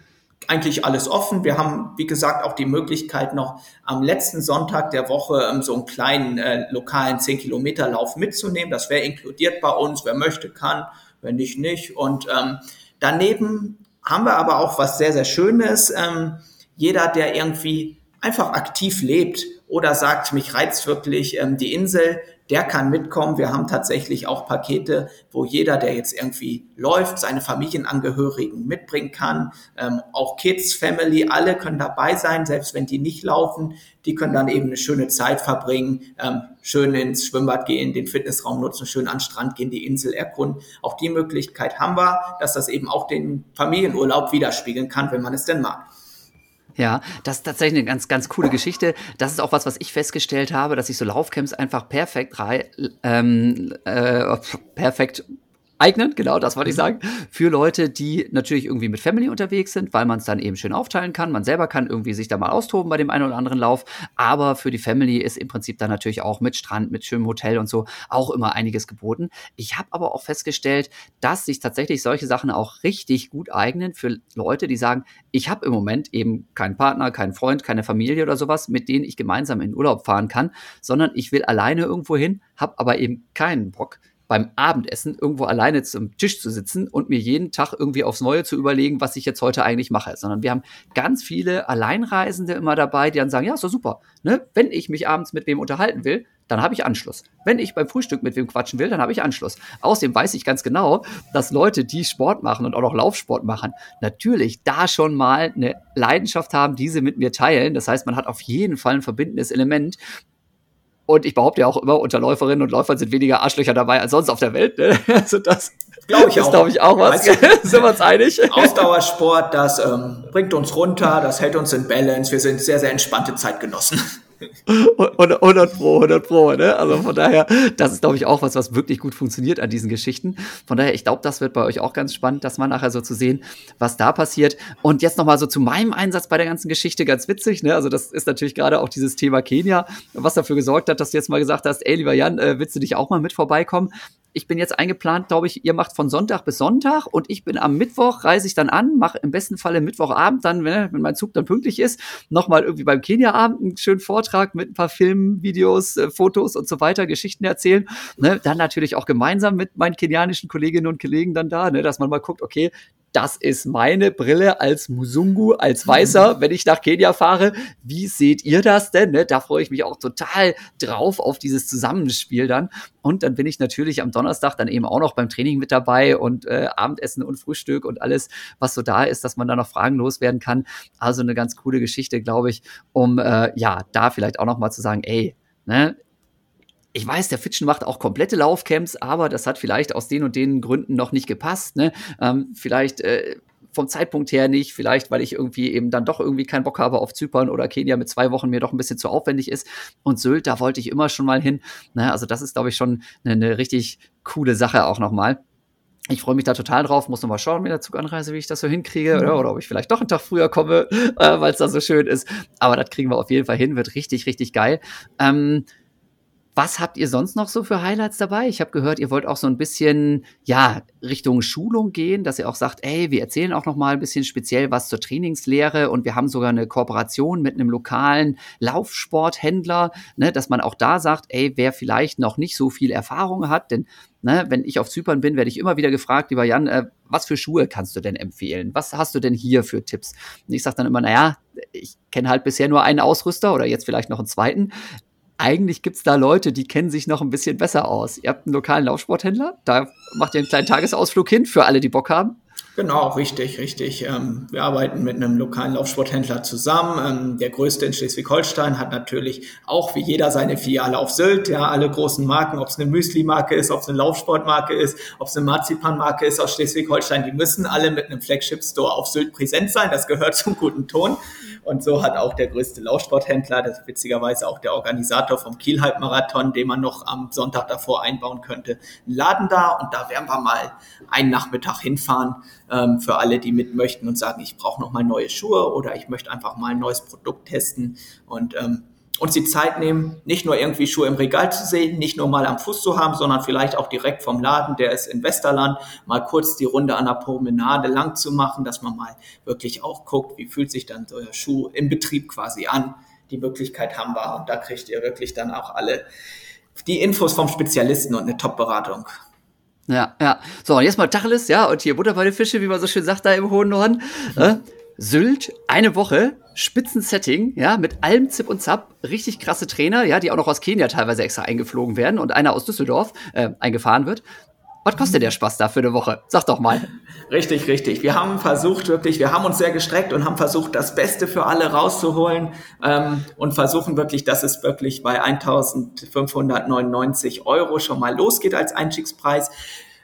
Speaker 3: eigentlich alles offen. Wir haben, wie gesagt, auch die Möglichkeit noch am letzten Sonntag der Woche ähm, so einen kleinen äh, lokalen 10-Kilometer-Lauf mitzunehmen. Das wäre inkludiert bei uns. Wer möchte, kann. Wenn nicht, nicht. Und ähm, daneben haben wir aber auch was sehr, sehr Schönes. Ähm, jeder, der irgendwie einfach aktiv lebt oder sagt, mich reizt wirklich ähm, die Insel, der kann mitkommen. Wir haben tatsächlich auch Pakete, wo jeder, der jetzt irgendwie läuft, seine Familienangehörigen mitbringen kann. Ähm, auch Kids, Family, alle können dabei sein, selbst wenn die nicht laufen. Die können dann eben eine schöne Zeit verbringen, ähm, schön ins Schwimmbad gehen, den Fitnessraum nutzen, schön an den Strand gehen, die Insel erkunden. Auch die Möglichkeit haben wir, dass das eben auch den Familienurlaub widerspiegeln kann, wenn man es denn mag.
Speaker 2: Ja, das ist tatsächlich eine ganz, ganz coole Geschichte. Das ist auch was, was ich festgestellt habe, dass ich so Laufcamps einfach perfekt, ähm, äh, perfekt eignen, genau, das wollte ich mhm. sagen, für Leute, die natürlich irgendwie mit Family unterwegs sind, weil man es dann eben schön aufteilen kann. Man selber kann irgendwie sich da mal austoben bei dem einen oder anderen Lauf, aber für die Family ist im Prinzip dann natürlich auch mit Strand, mit schönem Hotel und so auch immer einiges geboten. Ich habe aber auch festgestellt, dass sich tatsächlich solche Sachen auch richtig gut eignen für Leute, die sagen, ich habe im Moment eben keinen Partner, keinen Freund, keine Familie oder sowas, mit denen ich gemeinsam in Urlaub fahren kann, sondern ich will alleine irgendwo hin, habe aber eben keinen Bock beim Abendessen irgendwo alleine zum Tisch zu sitzen und mir jeden Tag irgendwie aufs Neue zu überlegen, was ich jetzt heute eigentlich mache, sondern wir haben ganz viele Alleinreisende immer dabei, die dann sagen, ja, ist doch super. Ne? Wenn ich mich abends mit wem unterhalten will, dann habe ich Anschluss. Wenn ich beim Frühstück mit wem quatschen will, dann habe ich Anschluss. Außerdem weiß ich ganz genau, dass Leute, die Sport machen und auch noch Laufsport machen, natürlich da schon mal eine Leidenschaft haben, diese mit mir teilen. Das heißt, man hat auf jeden Fall ein verbindendes Element. Und ich behaupte ja auch immer, unter Läuferinnen und Läufern sind weniger Arschlöcher dabei als sonst auf der Welt. Ne? Also das glaube ich, glaub ich auch was. Du, sind wir uns einig?
Speaker 3: Ausdauersport, das ähm, bringt uns runter, das hält uns in Balance. Wir sind sehr, sehr entspannte Zeitgenossen.
Speaker 2: 100 Pro, 100 Pro, ne? Also von daher, das ist, glaube ich, auch was, was wirklich gut funktioniert an diesen Geschichten. Von daher, ich glaube, das wird bei euch auch ganz spannend, das mal nachher so zu sehen, was da passiert. Und jetzt nochmal so zu meinem Einsatz bei der ganzen Geschichte, ganz witzig, ne? Also das ist natürlich gerade auch dieses Thema Kenia, was dafür gesorgt hat, dass du jetzt mal gesagt hast, ey, lieber Jan, äh, willst du dich auch mal mit vorbeikommen? Ich bin jetzt eingeplant, glaube ich, ihr macht von Sonntag bis Sonntag und ich bin am Mittwoch, reise ich dann an, mache im besten Falle Mittwochabend dann, wenn, wenn mein Zug dann pünktlich ist, nochmal irgendwie beim Kenia-Abend einen schönen Vortrag mit ein paar Filmen, Videos, äh, Fotos und so weiter, Geschichten erzählen. Ne? Dann natürlich auch gemeinsam mit meinen kenianischen Kolleginnen und Kollegen dann da, ne? dass man mal guckt, okay, das ist meine Brille als Musungu, als Weißer, wenn ich nach Kenia fahre. Wie seht ihr das denn? Ne? Da freue ich mich auch total drauf auf dieses Zusammenspiel dann. Und dann bin ich natürlich am Donnerstag dann eben auch noch beim Training mit dabei und äh, Abendessen und Frühstück und alles, was so da ist, dass man da noch Fragen loswerden kann. Also eine ganz coole Geschichte, glaube ich, um äh, ja da vielleicht auch noch mal zu sagen, ey, ne, ich weiß, der Fitchen macht auch komplette Laufcamps, aber das hat vielleicht aus den und den Gründen noch nicht gepasst. Ne? Ähm, vielleicht äh, vom Zeitpunkt her nicht, vielleicht weil ich irgendwie eben dann doch irgendwie keinen Bock habe auf Zypern oder Kenia mit zwei Wochen mir doch ein bisschen zu aufwendig ist. Und Sylt, da wollte ich immer schon mal hin. Ne? Also das ist, glaube ich, schon eine, eine richtig coole Sache auch nochmal. Ich freue mich da total drauf, muss noch mal schauen mit der Zuganreise, wie ich das so hinkriege, oder, oder ob ich vielleicht doch einen Tag früher komme, äh, weil es da so schön ist. Aber das kriegen wir auf jeden Fall hin, wird richtig, richtig geil. Ähm, was habt ihr sonst noch so für Highlights dabei? Ich habe gehört, ihr wollt auch so ein bisschen ja Richtung Schulung gehen, dass ihr auch sagt, ey, wir erzählen auch noch mal ein bisschen speziell was zur Trainingslehre und wir haben sogar eine Kooperation mit einem lokalen Laufsporthändler, ne, dass man auch da sagt, ey, wer vielleicht noch nicht so viel Erfahrung hat, denn ne, wenn ich auf Zypern bin, werde ich immer wieder gefragt, lieber Jan, äh, was für Schuhe kannst du denn empfehlen? Was hast du denn hier für Tipps? Und ich sage dann immer, naja, ich kenne halt bisher nur einen Ausrüster oder jetzt vielleicht noch einen zweiten eigentlich gibt es da Leute, die kennen sich noch ein bisschen besser aus. Ihr habt einen lokalen Laufsporthändler, da macht ihr einen kleinen Tagesausflug hin für alle, die Bock haben.
Speaker 3: Genau, richtig, richtig. Ähm, wir arbeiten mit einem lokalen Laufsporthändler zusammen. Ähm, der größte in Schleswig-Holstein hat natürlich auch wie jeder seine Filiale auf Sylt. Ja, alle großen Marken, ob es eine Müsli-Marke ist, ob es eine Laufsportmarke ist, ob es eine Marzipan-Marke ist aus Schleswig-Holstein, die müssen alle mit einem Flagship-Store auf Sylt präsent sein. Das gehört zum guten Ton. Und so hat auch der größte Laufsporthändler, das ist witzigerweise auch der Organisator vom Kiel-Halbmarathon, den man noch am Sonntag davor einbauen könnte, einen Laden da. Und da werden wir mal einen Nachmittag hinfahren ähm, für alle, die mit möchten und sagen, ich brauche noch mal neue Schuhe oder ich möchte einfach mal ein neues Produkt testen. Und ähm, uns die Zeit nehmen, nicht nur irgendwie Schuhe im Regal zu sehen, nicht nur mal am Fuß zu haben, sondern vielleicht auch direkt vom Laden, der ist in Westerland, mal kurz die Runde an der Promenade lang zu machen, dass man mal wirklich auch guckt, wie fühlt sich dann so der Schuh im Betrieb quasi an. Die Möglichkeit haben wir und da kriegt ihr wirklich dann auch alle die Infos vom Spezialisten und eine Top-Beratung.
Speaker 2: Ja, ja. So, und jetzt mal Tacheles, ja, und hier Butter bei den Fische, wie man so schön sagt, da im hohen Norden. Äh, Sylt, eine Woche, Spitzensetting, ja, mit allem Zip und Zap, richtig krasse Trainer, ja, die auch noch aus Kenia teilweise extra eingeflogen werden und einer aus Düsseldorf äh, eingefahren wird. Was kostet der Spaß da für eine Woche? Sag doch mal.
Speaker 3: Richtig, richtig. Wir haben versucht wirklich, wir haben uns sehr gestreckt und haben versucht, das Beste für alle rauszuholen ähm, und versuchen wirklich, dass es wirklich bei 1599 Euro schon mal losgeht als Einstiegspreis.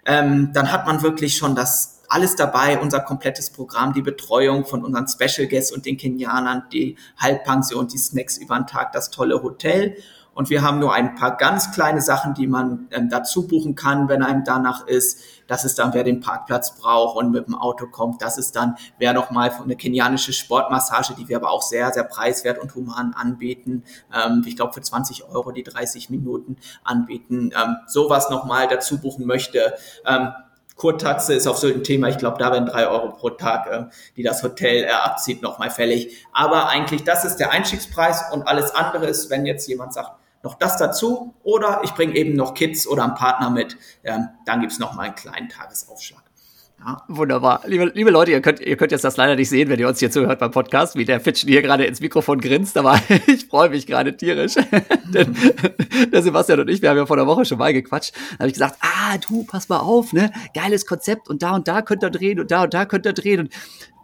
Speaker 3: Ähm, dann hat man wirklich schon das alles dabei, unser komplettes Programm, die Betreuung von unseren Special Guests und den Kenianern, die Halbpension, die Snacks über den Tag, das tolle Hotel und wir haben nur ein paar ganz kleine Sachen, die man ähm, dazu buchen kann, wenn einem danach ist. Das ist dann, wer den Parkplatz braucht und mit dem Auto kommt. Das ist dann, wer noch mal eine kenianische Sportmassage, die wir aber auch sehr, sehr preiswert und human anbieten. Ähm, ich glaube, für 20 Euro die 30 Minuten anbieten. Ähm, sowas noch mal dazu buchen möchte. Ähm, Kurtaxe ist auf so ein Thema, ich glaube, da werden drei Euro pro Tag, äh, die das Hotel äh, abzieht, nochmal fällig. Aber eigentlich, das ist der Einstiegspreis und alles andere ist, wenn jetzt jemand sagt, noch das dazu oder ich bringe eben noch Kids oder einen Partner mit, ähm, dann gibt's noch mal einen kleinen Tagesaufschlag.
Speaker 2: Ja. Wunderbar. Liebe, liebe Leute, ihr könnt, ihr könnt jetzt das leider nicht sehen, wenn ihr uns hier zuhört beim Podcast, wie der Fitchen hier gerade ins Mikrofon grinst, aber ich freue mich gerade tierisch. Denn der Sebastian und ich, wir haben ja vor der Woche schon mal gequatscht. Da habe ich gesagt, ah, du, pass mal auf, ne? Geiles Konzept und da und da könnt ihr drehen und da und da könnt ihr drehen. Und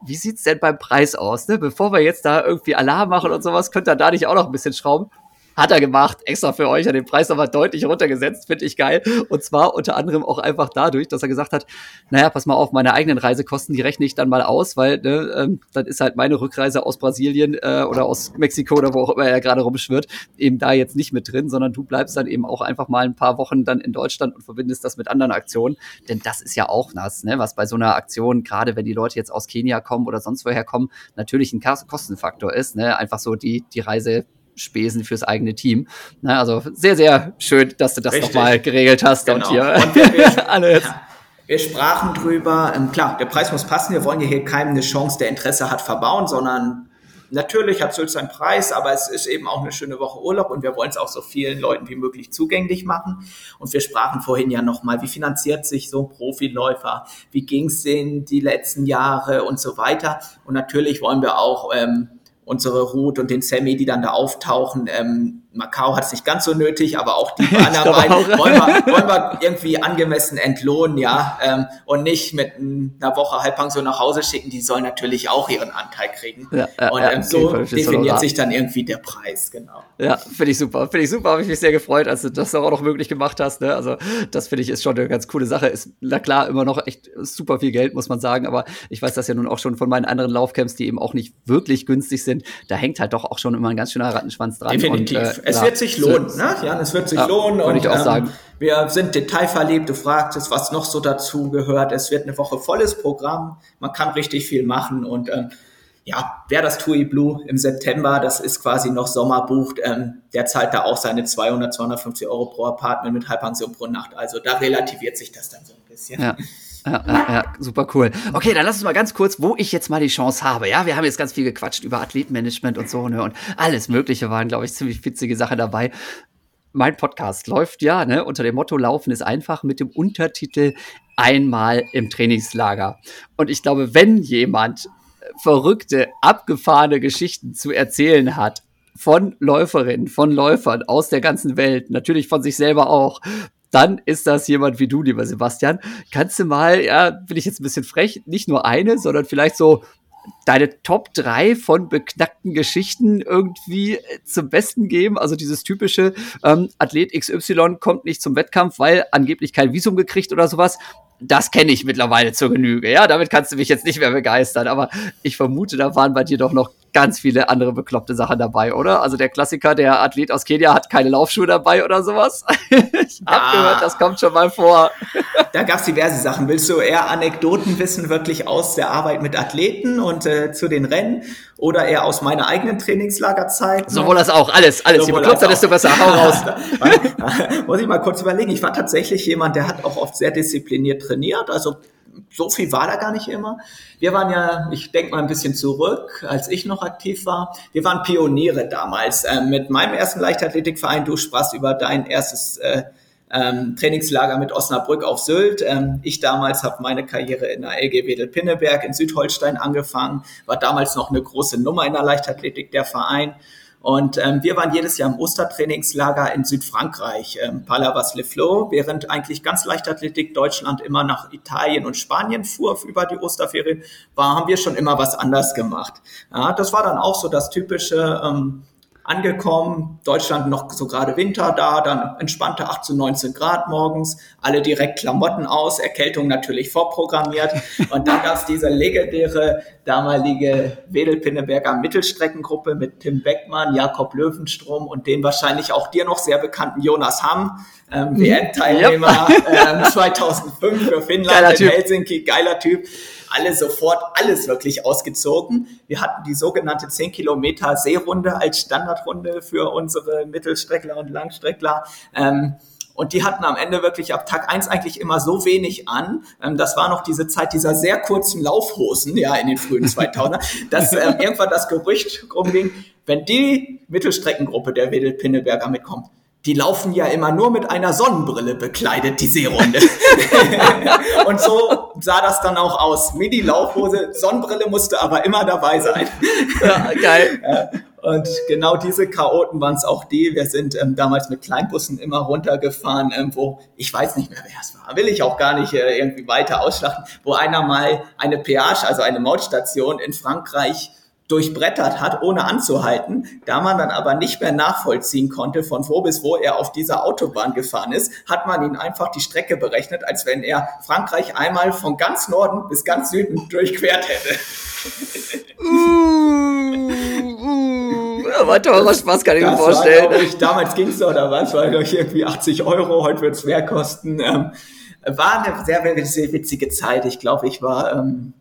Speaker 2: wie sieht's denn beim Preis aus, ne? Bevor wir jetzt da irgendwie Alarm machen und sowas, könnt ihr da nicht auch noch ein bisschen schrauben? Hat er gemacht, extra für euch, hat den Preis aber deutlich runtergesetzt, finde ich geil. Und zwar unter anderem auch einfach dadurch, dass er gesagt hat, naja, pass mal auf, meine eigenen Reisekosten, die rechne ich dann mal aus, weil ne, ähm, dann ist halt meine Rückreise aus Brasilien äh, oder aus Mexiko oder wo auch immer er gerade rumschwirrt, eben da jetzt nicht mit drin, sondern du bleibst dann eben auch einfach mal ein paar Wochen dann in Deutschland und verbindest das mit anderen Aktionen. Denn das ist ja auch nass, ne? was bei so einer Aktion, gerade wenn die Leute jetzt aus Kenia kommen oder sonst woher kommen, natürlich ein Kostenfaktor ist. Ne? Einfach so die, die Reise Spesen fürs eigene Team. Na, also sehr, sehr schön, dass du das nochmal geregelt hast. Genau. Und hier und wir,
Speaker 3: wir, alles. Wir sprachen drüber, ähm, klar, der Preis muss passen. Wir wollen ja hier keinem eine Chance, der Interesse hat, verbauen, sondern natürlich hat Sylt seinen Preis, aber es ist eben auch eine schöne Woche Urlaub und wir wollen es auch so vielen Leuten wie möglich zugänglich machen. Und wir sprachen vorhin ja nochmal, wie finanziert sich so ein Profiläufer? Wie ging es denen die letzten Jahre und so weiter? Und natürlich wollen wir auch ähm, unsere Ruth und den Sammy, die dann da auftauchen, ähm, Macau hat es nicht ganz so nötig, aber auch die anderen beiden wollen wir, wollen wir irgendwie angemessen entlohnen, ja, ähm, und nicht mit einer Woche Halbpension nach Hause schicken. Die sollen natürlich auch ihren Anteil kriegen. Ja, ja, und ähm, so okay, definiert sich dann irgendwie der Preis, genau.
Speaker 2: Ja, finde ich super. Finde ich super, habe ich mich sehr gefreut, als du das auch noch möglich gemacht hast. Ne? Also das finde ich ist schon eine ganz coole Sache. Ist na klar immer noch echt super viel Geld, muss man sagen, aber ich weiß das ja nun auch schon von meinen anderen Laufcamps, die eben auch nicht wirklich günstig sind. Da hängt halt doch auch schon immer ein ganz schöner Rattenschwanz dran.
Speaker 3: Definitiv. Und, äh, es wird sich lohnen, ne? Jan, es wird sich ja, lohnen.
Speaker 2: Und ich auch ähm, sagen.
Speaker 3: wir sind detailverliebt. Du fragtest, was noch so dazu gehört. Es wird eine Woche volles Programm. Man kann richtig viel machen und ähm, ja, wer das TUI Blue im September, das ist quasi noch Sommer bucht, ähm, der zahlt da auch seine 200, 250 Euro pro Apartment mit Halbpension pro Nacht. Also da relativiert sich das dann so ein bisschen.
Speaker 2: Ja. Ja, ja, ja, super cool. Okay, dann lass uns mal ganz kurz, wo ich jetzt mal die Chance habe. Ja, wir haben jetzt ganz viel gequatscht über Athletenmanagement und so, ne? Und alles Mögliche waren, glaube ich, ziemlich witzige Sachen dabei. Mein Podcast läuft ja, ne, unter dem Motto Laufen ist einfach mit dem Untertitel Einmal im Trainingslager. Und ich glaube, wenn jemand verrückte, abgefahrene Geschichten zu erzählen hat, von Läuferinnen, von Läufern aus der ganzen Welt, natürlich von sich selber auch, dann ist das jemand wie du, lieber Sebastian. Kannst du mal, ja, bin ich jetzt ein bisschen frech, nicht nur eine, sondern vielleicht so deine Top 3 von beknackten Geschichten irgendwie zum Besten geben? Also dieses typische ähm, Athlet XY kommt nicht zum Wettkampf, weil angeblich kein Visum gekriegt oder sowas. Das kenne ich mittlerweile zur Genüge. Ja, damit kannst du mich jetzt nicht mehr begeistern. Aber ich vermute, da waren bei dir doch noch ganz viele andere bekloppte Sachen dabei, oder? Also der Klassiker, der Athlet aus Kenia hat keine Laufschuhe dabei oder sowas. ich habe ah, gehört, das kommt schon mal vor.
Speaker 3: da gab es diverse Sachen. Willst du eher Anekdoten wissen, wirklich aus der Arbeit mit Athleten und äh, zu den Rennen oder eher aus meiner eigenen Trainingslagerzeit?
Speaker 2: Sowohl das auch, alles, alles. Je bekloppter, desto besser. Hau raus.
Speaker 3: Muss ich mal kurz überlegen. Ich war tatsächlich jemand, der hat auch oft sehr diszipliniert trainiert. Also so viel war da gar nicht immer. Wir waren ja, ich denke mal ein bisschen zurück, als ich noch aktiv war. Wir waren Pioniere damals. Äh, mit meinem ersten Leichtathletikverein, du sprachst über dein erstes äh, ähm, Trainingslager mit Osnabrück auf Sylt. Ähm, ich damals habe meine Karriere in der LG Wedel-Pinneberg in Südholstein angefangen, war damals noch eine große Nummer in der Leichtathletik, der Verein. Und ähm, wir waren jedes Jahr im Ostertrainingslager in Südfrankreich, ähm, Palavas-le-Flot, während eigentlich ganz Leichtathletik Deutschland immer nach Italien und Spanien fuhr über die Osterferien, war, haben wir schon immer was anders gemacht. Ja, das war dann auch so das typische ähm, angekommen, Deutschland noch so gerade Winter da, dann entspannte 18, 19 Grad morgens, alle direkt Klamotten aus, Erkältung natürlich vorprogrammiert und dann gab es diese legendäre damalige Wedel-Pinneberger Mittelstreckengruppe mit Tim Beckmann, Jakob Löwenstrom und den wahrscheinlich auch dir noch sehr bekannten Jonas Hamm, ähm, mhm. WM-Teilnehmer yep. ähm, 2005 für Finnland geiler in. Helsinki, geiler Typ alle sofort alles wirklich ausgezogen. Wir hatten die sogenannte 10 Kilometer Seerunde als Standardrunde für unsere Mittelstreckler und Langstreckler. Ähm, und die hatten am Ende wirklich ab Tag eins eigentlich immer so wenig an. Ähm, das war noch diese Zeit dieser sehr kurzen Laufhosen, ja, in den frühen 2000er, dass ähm, irgendwann das Gerücht rumging, wenn die Mittelstreckengruppe der Wedel Pinneberger mitkommt, die laufen ja immer nur mit einer Sonnenbrille bekleidet, die Seerunde. und so sah das dann auch aus. Midi-Laufhose, Sonnenbrille musste aber immer dabei sein. Ja, geil. Und genau diese Chaoten waren es auch die. Wir sind ähm, damals mit Kleinbussen immer runtergefahren, ähm, wo, ich weiß nicht mehr, wer es war, will ich auch gar nicht äh, irgendwie weiter ausschlachten, wo einer mal eine Peage, also eine Mautstation in Frankreich durchbrettert hat, ohne anzuhalten. Da man dann aber nicht mehr nachvollziehen konnte, von wo bis wo er auf dieser Autobahn gefahren ist, hat man ihn einfach die Strecke berechnet, als wenn er Frankreich einmal von ganz Norden bis ganz Süden durchquert hätte.
Speaker 2: uh, uh, aber teurer Spaß kann ich das mir vorstellen.
Speaker 3: War, ich, damals ging es doch, da war es irgendwie 80 Euro, heute wird es mehr kosten. Ähm, war eine sehr, sehr witzige Zeit. Ich glaube, ich war ähm,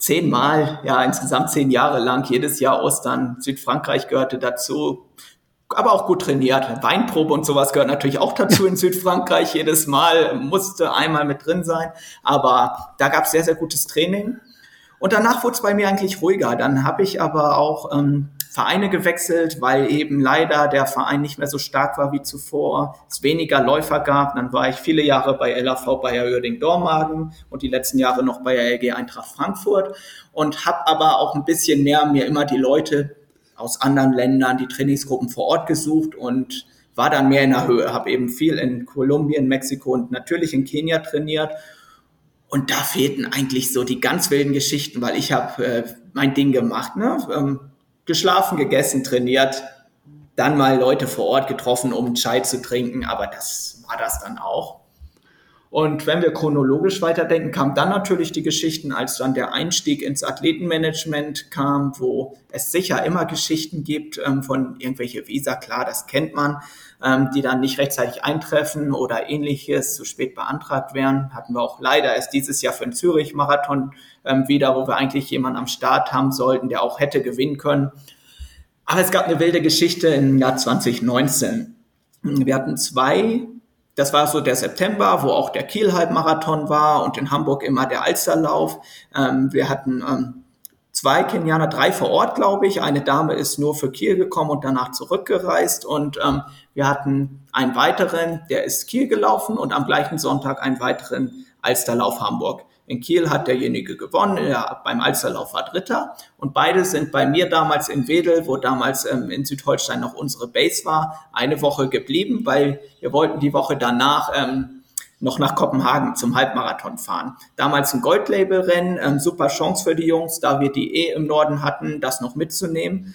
Speaker 3: zehnmal, ja, insgesamt zehn Jahre lang, jedes Jahr Ostern. Südfrankreich gehörte dazu, aber auch gut trainiert. Weinprobe und sowas gehört natürlich auch dazu in Südfrankreich. Jedes Mal musste einmal mit drin sein. Aber da gab es sehr, sehr gutes Training. Und danach wurde es bei mir eigentlich ruhiger. Dann habe ich aber auch ähm, Vereine gewechselt, weil eben leider der Verein nicht mehr so stark war wie zuvor, es weniger Läufer gab. Dann war ich viele Jahre bei LAV Bayer Oerding Dormagen und die letzten Jahre noch bei LG Eintracht Frankfurt und habe aber auch ein bisschen mehr mir immer die Leute aus anderen Ländern, die Trainingsgruppen vor Ort gesucht und war dann mehr in der Höhe, habe eben viel in Kolumbien, Mexiko und natürlich in Kenia trainiert. Und da fehlten eigentlich so die ganz wilden Geschichten, weil ich habe äh, mein Ding gemacht. Ne? Ähm, geschlafen, gegessen, trainiert, dann mal Leute vor Ort getroffen, um Chai zu trinken, aber das war das dann auch. Und wenn wir chronologisch weiterdenken, kamen dann natürlich die Geschichten, als dann der Einstieg ins Athletenmanagement kam, wo es sicher immer Geschichten gibt ähm, von irgendwelche Visa, klar, das kennt man, ähm, die dann nicht rechtzeitig eintreffen oder ähnliches zu spät beantragt werden. Hatten wir auch leider erst dieses Jahr für den Zürich-Marathon ähm, wieder, wo wir eigentlich jemanden am Start haben sollten, der auch hätte gewinnen können. Aber es gab eine wilde Geschichte im Jahr 2019. Wir hatten zwei das war so der September, wo auch der Kiel-Halbmarathon war und in Hamburg immer der Alsterlauf. Ähm, wir hatten ähm, zwei Kenianer, drei vor Ort, glaube ich. Eine Dame ist nur für Kiel gekommen und danach zurückgereist. Und ähm, wir hatten einen weiteren, der ist Kiel gelaufen und am gleichen Sonntag einen weiteren Alsterlauf Hamburg. In Kiel hat derjenige gewonnen, er beim Alsterlauf war Dritter. Und beide sind bei mir damals in Wedel, wo damals ähm, in Südholstein noch unsere Base war, eine Woche geblieben, weil wir wollten die Woche danach ähm, noch nach Kopenhagen zum Halbmarathon fahren. Damals ein Goldlabel-Rennen, ähm, super Chance für die Jungs, da wir die eh im Norden hatten, das noch mitzunehmen.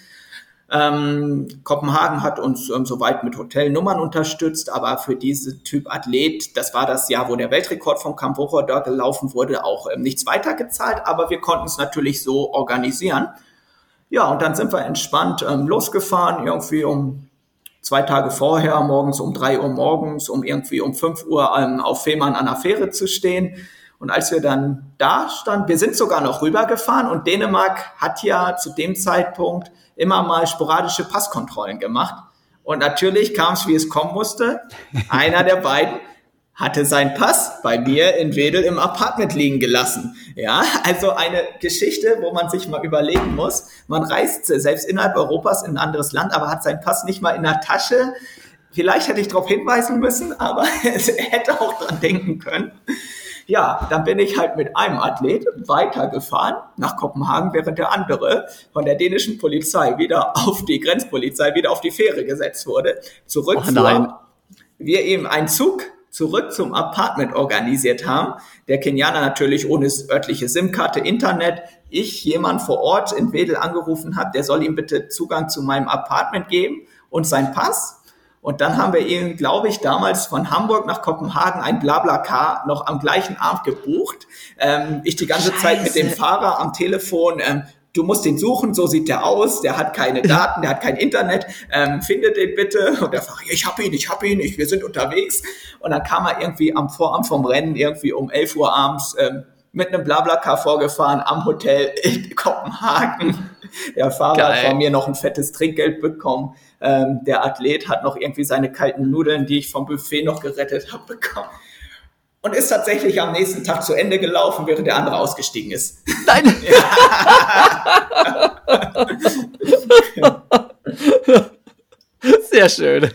Speaker 3: Ähm, Kopenhagen hat uns ähm, soweit mit Hotelnummern unterstützt, aber für diese Typ Athlet, das war das Jahr, wo der Weltrekord von Camp da gelaufen wurde, auch ähm, nichts weiter gezahlt, aber wir konnten es natürlich so organisieren. Ja, und dann sind wir entspannt ähm, losgefahren, irgendwie um zwei Tage vorher, morgens um drei Uhr morgens, um irgendwie um fünf Uhr ähm, auf Fehmarn an der Fähre zu stehen. Und als wir dann da standen, wir sind sogar noch rübergefahren und Dänemark hat ja zu dem Zeitpunkt immer mal sporadische Passkontrollen gemacht. Und natürlich kam es, wie es kommen musste. Einer der beiden hatte seinen Pass bei mir in Wedel im Apartment liegen gelassen. Ja, also eine Geschichte, wo man sich mal überlegen muss. Man reist selbst innerhalb Europas in ein anderes Land, aber hat seinen Pass nicht mal in der Tasche. Vielleicht hätte ich darauf hinweisen müssen, aber er hätte auch dran denken können. Ja, dann bin ich halt mit einem Athlet weitergefahren nach Kopenhagen, während der andere von der dänischen Polizei wieder auf die Grenzpolizei, wieder auf die Fähre gesetzt wurde. Zurück oh nein. wir eben einen Zug zurück zum Apartment organisiert haben. Der Kenianer natürlich ohne örtliche SIM-Karte, Internet. Ich jemand vor Ort in Wedel angerufen habe, der soll ihm bitte Zugang zu meinem Apartment geben und sein Pass. Und dann haben wir ihn, glaube ich, damals von Hamburg nach Kopenhagen ein Blablacar noch am gleichen Abend gebucht. Ähm, ich die ganze Scheiße. Zeit mit dem Fahrer am Telefon, ähm, du musst den suchen, so sieht der aus, der hat keine Daten, der hat kein Internet, ähm, findet den bitte. Und der Fahrer, ich hab ihn, ich hab ihn, ich, wir sind unterwegs. Und dann kam er irgendwie am Vorabend vom Rennen, irgendwie um 11 Uhr abends, ähm, mit einem Blablacar vorgefahren am Hotel in Kopenhagen. Der Fahrer Geil. hat von mir noch ein fettes Trinkgeld bekommen. Ähm, der Athlet hat noch irgendwie seine kalten Nudeln, die ich vom Buffet noch gerettet habe, bekommen. Und ist tatsächlich am nächsten Tag zu Ende gelaufen, während der andere ausgestiegen ist. Nein!
Speaker 2: Sehr schön.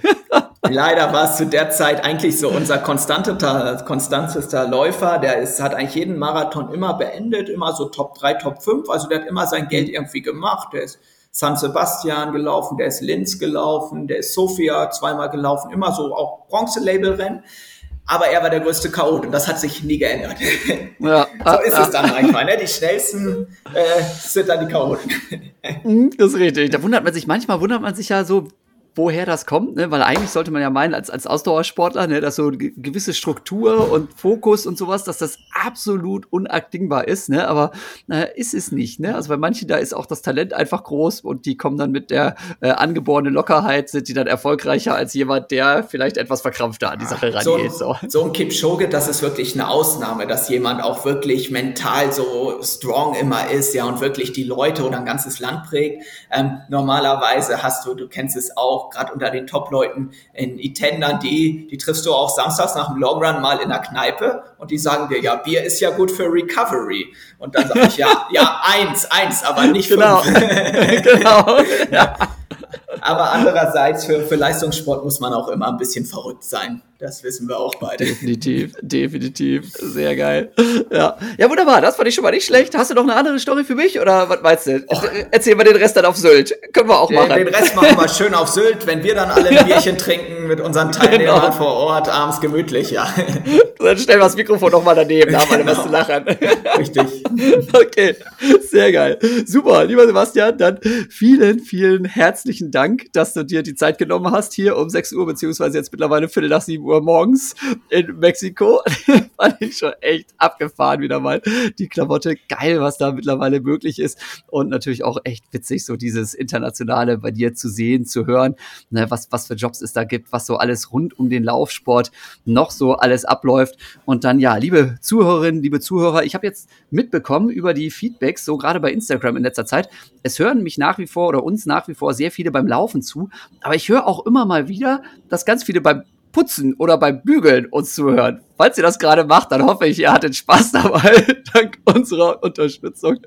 Speaker 3: Leider war es zu der Zeit eigentlich so unser konstantester, konstantester Läufer. Der ist, hat eigentlich jeden Marathon immer beendet, immer so Top 3, Top 5. Also der hat immer sein Geld irgendwie gemacht. Der ist San Sebastian gelaufen, der ist Linz gelaufen, der ist Sofia zweimal gelaufen, immer so auch Bronze-Label-Rennen. Aber er war der größte Chaot und das hat sich nie geändert. Ja, so ist es dann manchmal. Ne? Die schnellsten äh, sind dann die Chaoten.
Speaker 2: Mhm, das ist richtig. Da wundert man sich, manchmal wundert man sich ja so, woher das kommt, ne? weil eigentlich sollte man ja meinen, als, als Ausdauersportler, ne, dass so gewisse Struktur und Fokus und sowas, dass das absolut unabdingbar ist, ne? aber äh, ist es nicht. Ne? Also bei manchen, da ist auch das Talent einfach groß und die kommen dann mit der äh, angeborenen Lockerheit, sind die dann erfolgreicher als jemand, der vielleicht etwas verkrampfter an die Sache rangeht.
Speaker 3: So, so. so ein Kipchoge, das ist wirklich eine Ausnahme, dass jemand auch wirklich mental so strong immer ist, ja, und wirklich die Leute oder ein ganzes Land prägt. Ähm, normalerweise hast du, du kennst es auch, auch gerade unter den Top-Leuten in Itendern, die, die triffst du auch samstags nach dem Long Run mal in der Kneipe und die sagen dir, ja, Bier ist ja gut für Recovery. Und dann sage ich, ja, ja, eins, eins, aber nicht genau. fünf. genau. ja. Aber andererseits, für, für Leistungssport muss man auch immer ein bisschen verrückt sein. Das wissen wir auch beide.
Speaker 2: Definitiv, definitiv. Sehr geil. Ja. ja, wunderbar. Das fand ich schon mal nicht schlecht. Hast du noch eine andere Story für mich oder was meinst du? Och. Erzähl mal den Rest dann auf Sylt. Können wir auch machen.
Speaker 3: Den Rest machen wir schön auf Sylt, wenn wir dann alle ein Bierchen trinken mit unseren Teilnehmern genau. vor Ort, abends gemütlich, ja.
Speaker 2: Dann stellen wir das Mikrofon noch mal daneben, da haben alle genau. was zu lachen. Richtig. Okay, sehr geil. Super, lieber Sebastian, dann vielen, vielen herzlichen Dank, dass du dir die Zeit genommen hast hier um 6 Uhr, beziehungsweise jetzt mittlerweile Viertel nach 7 Uhr Uhr morgens in Mexiko. Fand ich schon echt abgefahren wieder mal. Die Klamotte, geil, was da mittlerweile möglich ist. Und natürlich auch echt witzig, so dieses Internationale bei dir zu sehen, zu hören, ne, was, was für Jobs es da gibt, was so alles rund um den Laufsport noch so alles abläuft. Und dann, ja, liebe Zuhörerinnen, liebe Zuhörer, ich habe jetzt mitbekommen über die Feedbacks, so gerade bei Instagram in letzter Zeit, es hören mich nach wie vor oder uns nach wie vor sehr viele beim Laufen zu, aber ich höre auch immer mal wieder, dass ganz viele beim Putzen oder beim Bügeln uns zuhören. Falls ihr das gerade macht, dann hoffe ich, ihr hattet Spaß dabei, dank unserer Unterstützung.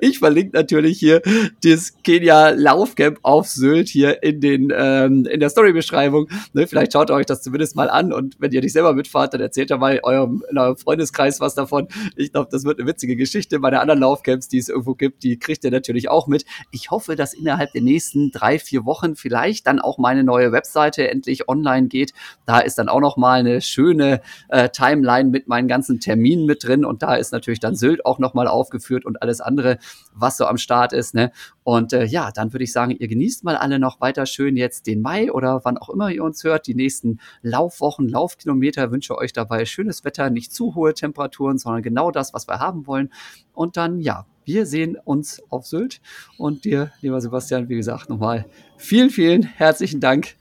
Speaker 2: Ich verlinke natürlich hier das Kenia Laufcamp auf Sylt hier in den ähm, in der Story-Beschreibung. Ne, vielleicht schaut ihr euch das zumindest mal an und wenn ihr nicht selber mitfahrt, dann erzählt ihr mal eurem, in eurem Freundeskreis was davon. Ich glaube, das wird eine witzige Geschichte. Meine anderen Laufcamps, die es irgendwo gibt, die kriegt ihr natürlich auch mit. Ich hoffe, dass innerhalb der nächsten drei, vier Wochen vielleicht dann auch meine neue Webseite endlich online geht. Da ist dann auch noch mal eine schöne äh, Timeline mit meinen ganzen Terminen mit drin und da ist natürlich dann Sylt auch nochmal aufgeführt und alles andere, was so am Start ist. Ne? Und äh, ja, dann würde ich sagen, ihr genießt mal alle noch weiter schön jetzt den Mai oder wann auch immer ihr uns hört, die nächsten Laufwochen, Laufkilometer. Wünsche euch dabei schönes Wetter, nicht zu hohe Temperaturen, sondern genau das, was wir haben wollen. Und dann, ja, Wir sehen uns auf Sylt. Und dir, lieber Sebastian, wie gesagt, nochmal vielen, vielen herzlichen Dank.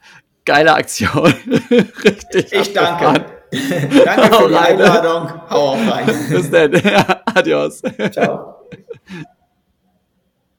Speaker 2: Geile Aktion.
Speaker 3: Richtig. Ich danke. danke für die Einladung. Hau auf rein.
Speaker 2: Bis dann. Adios. Ciao.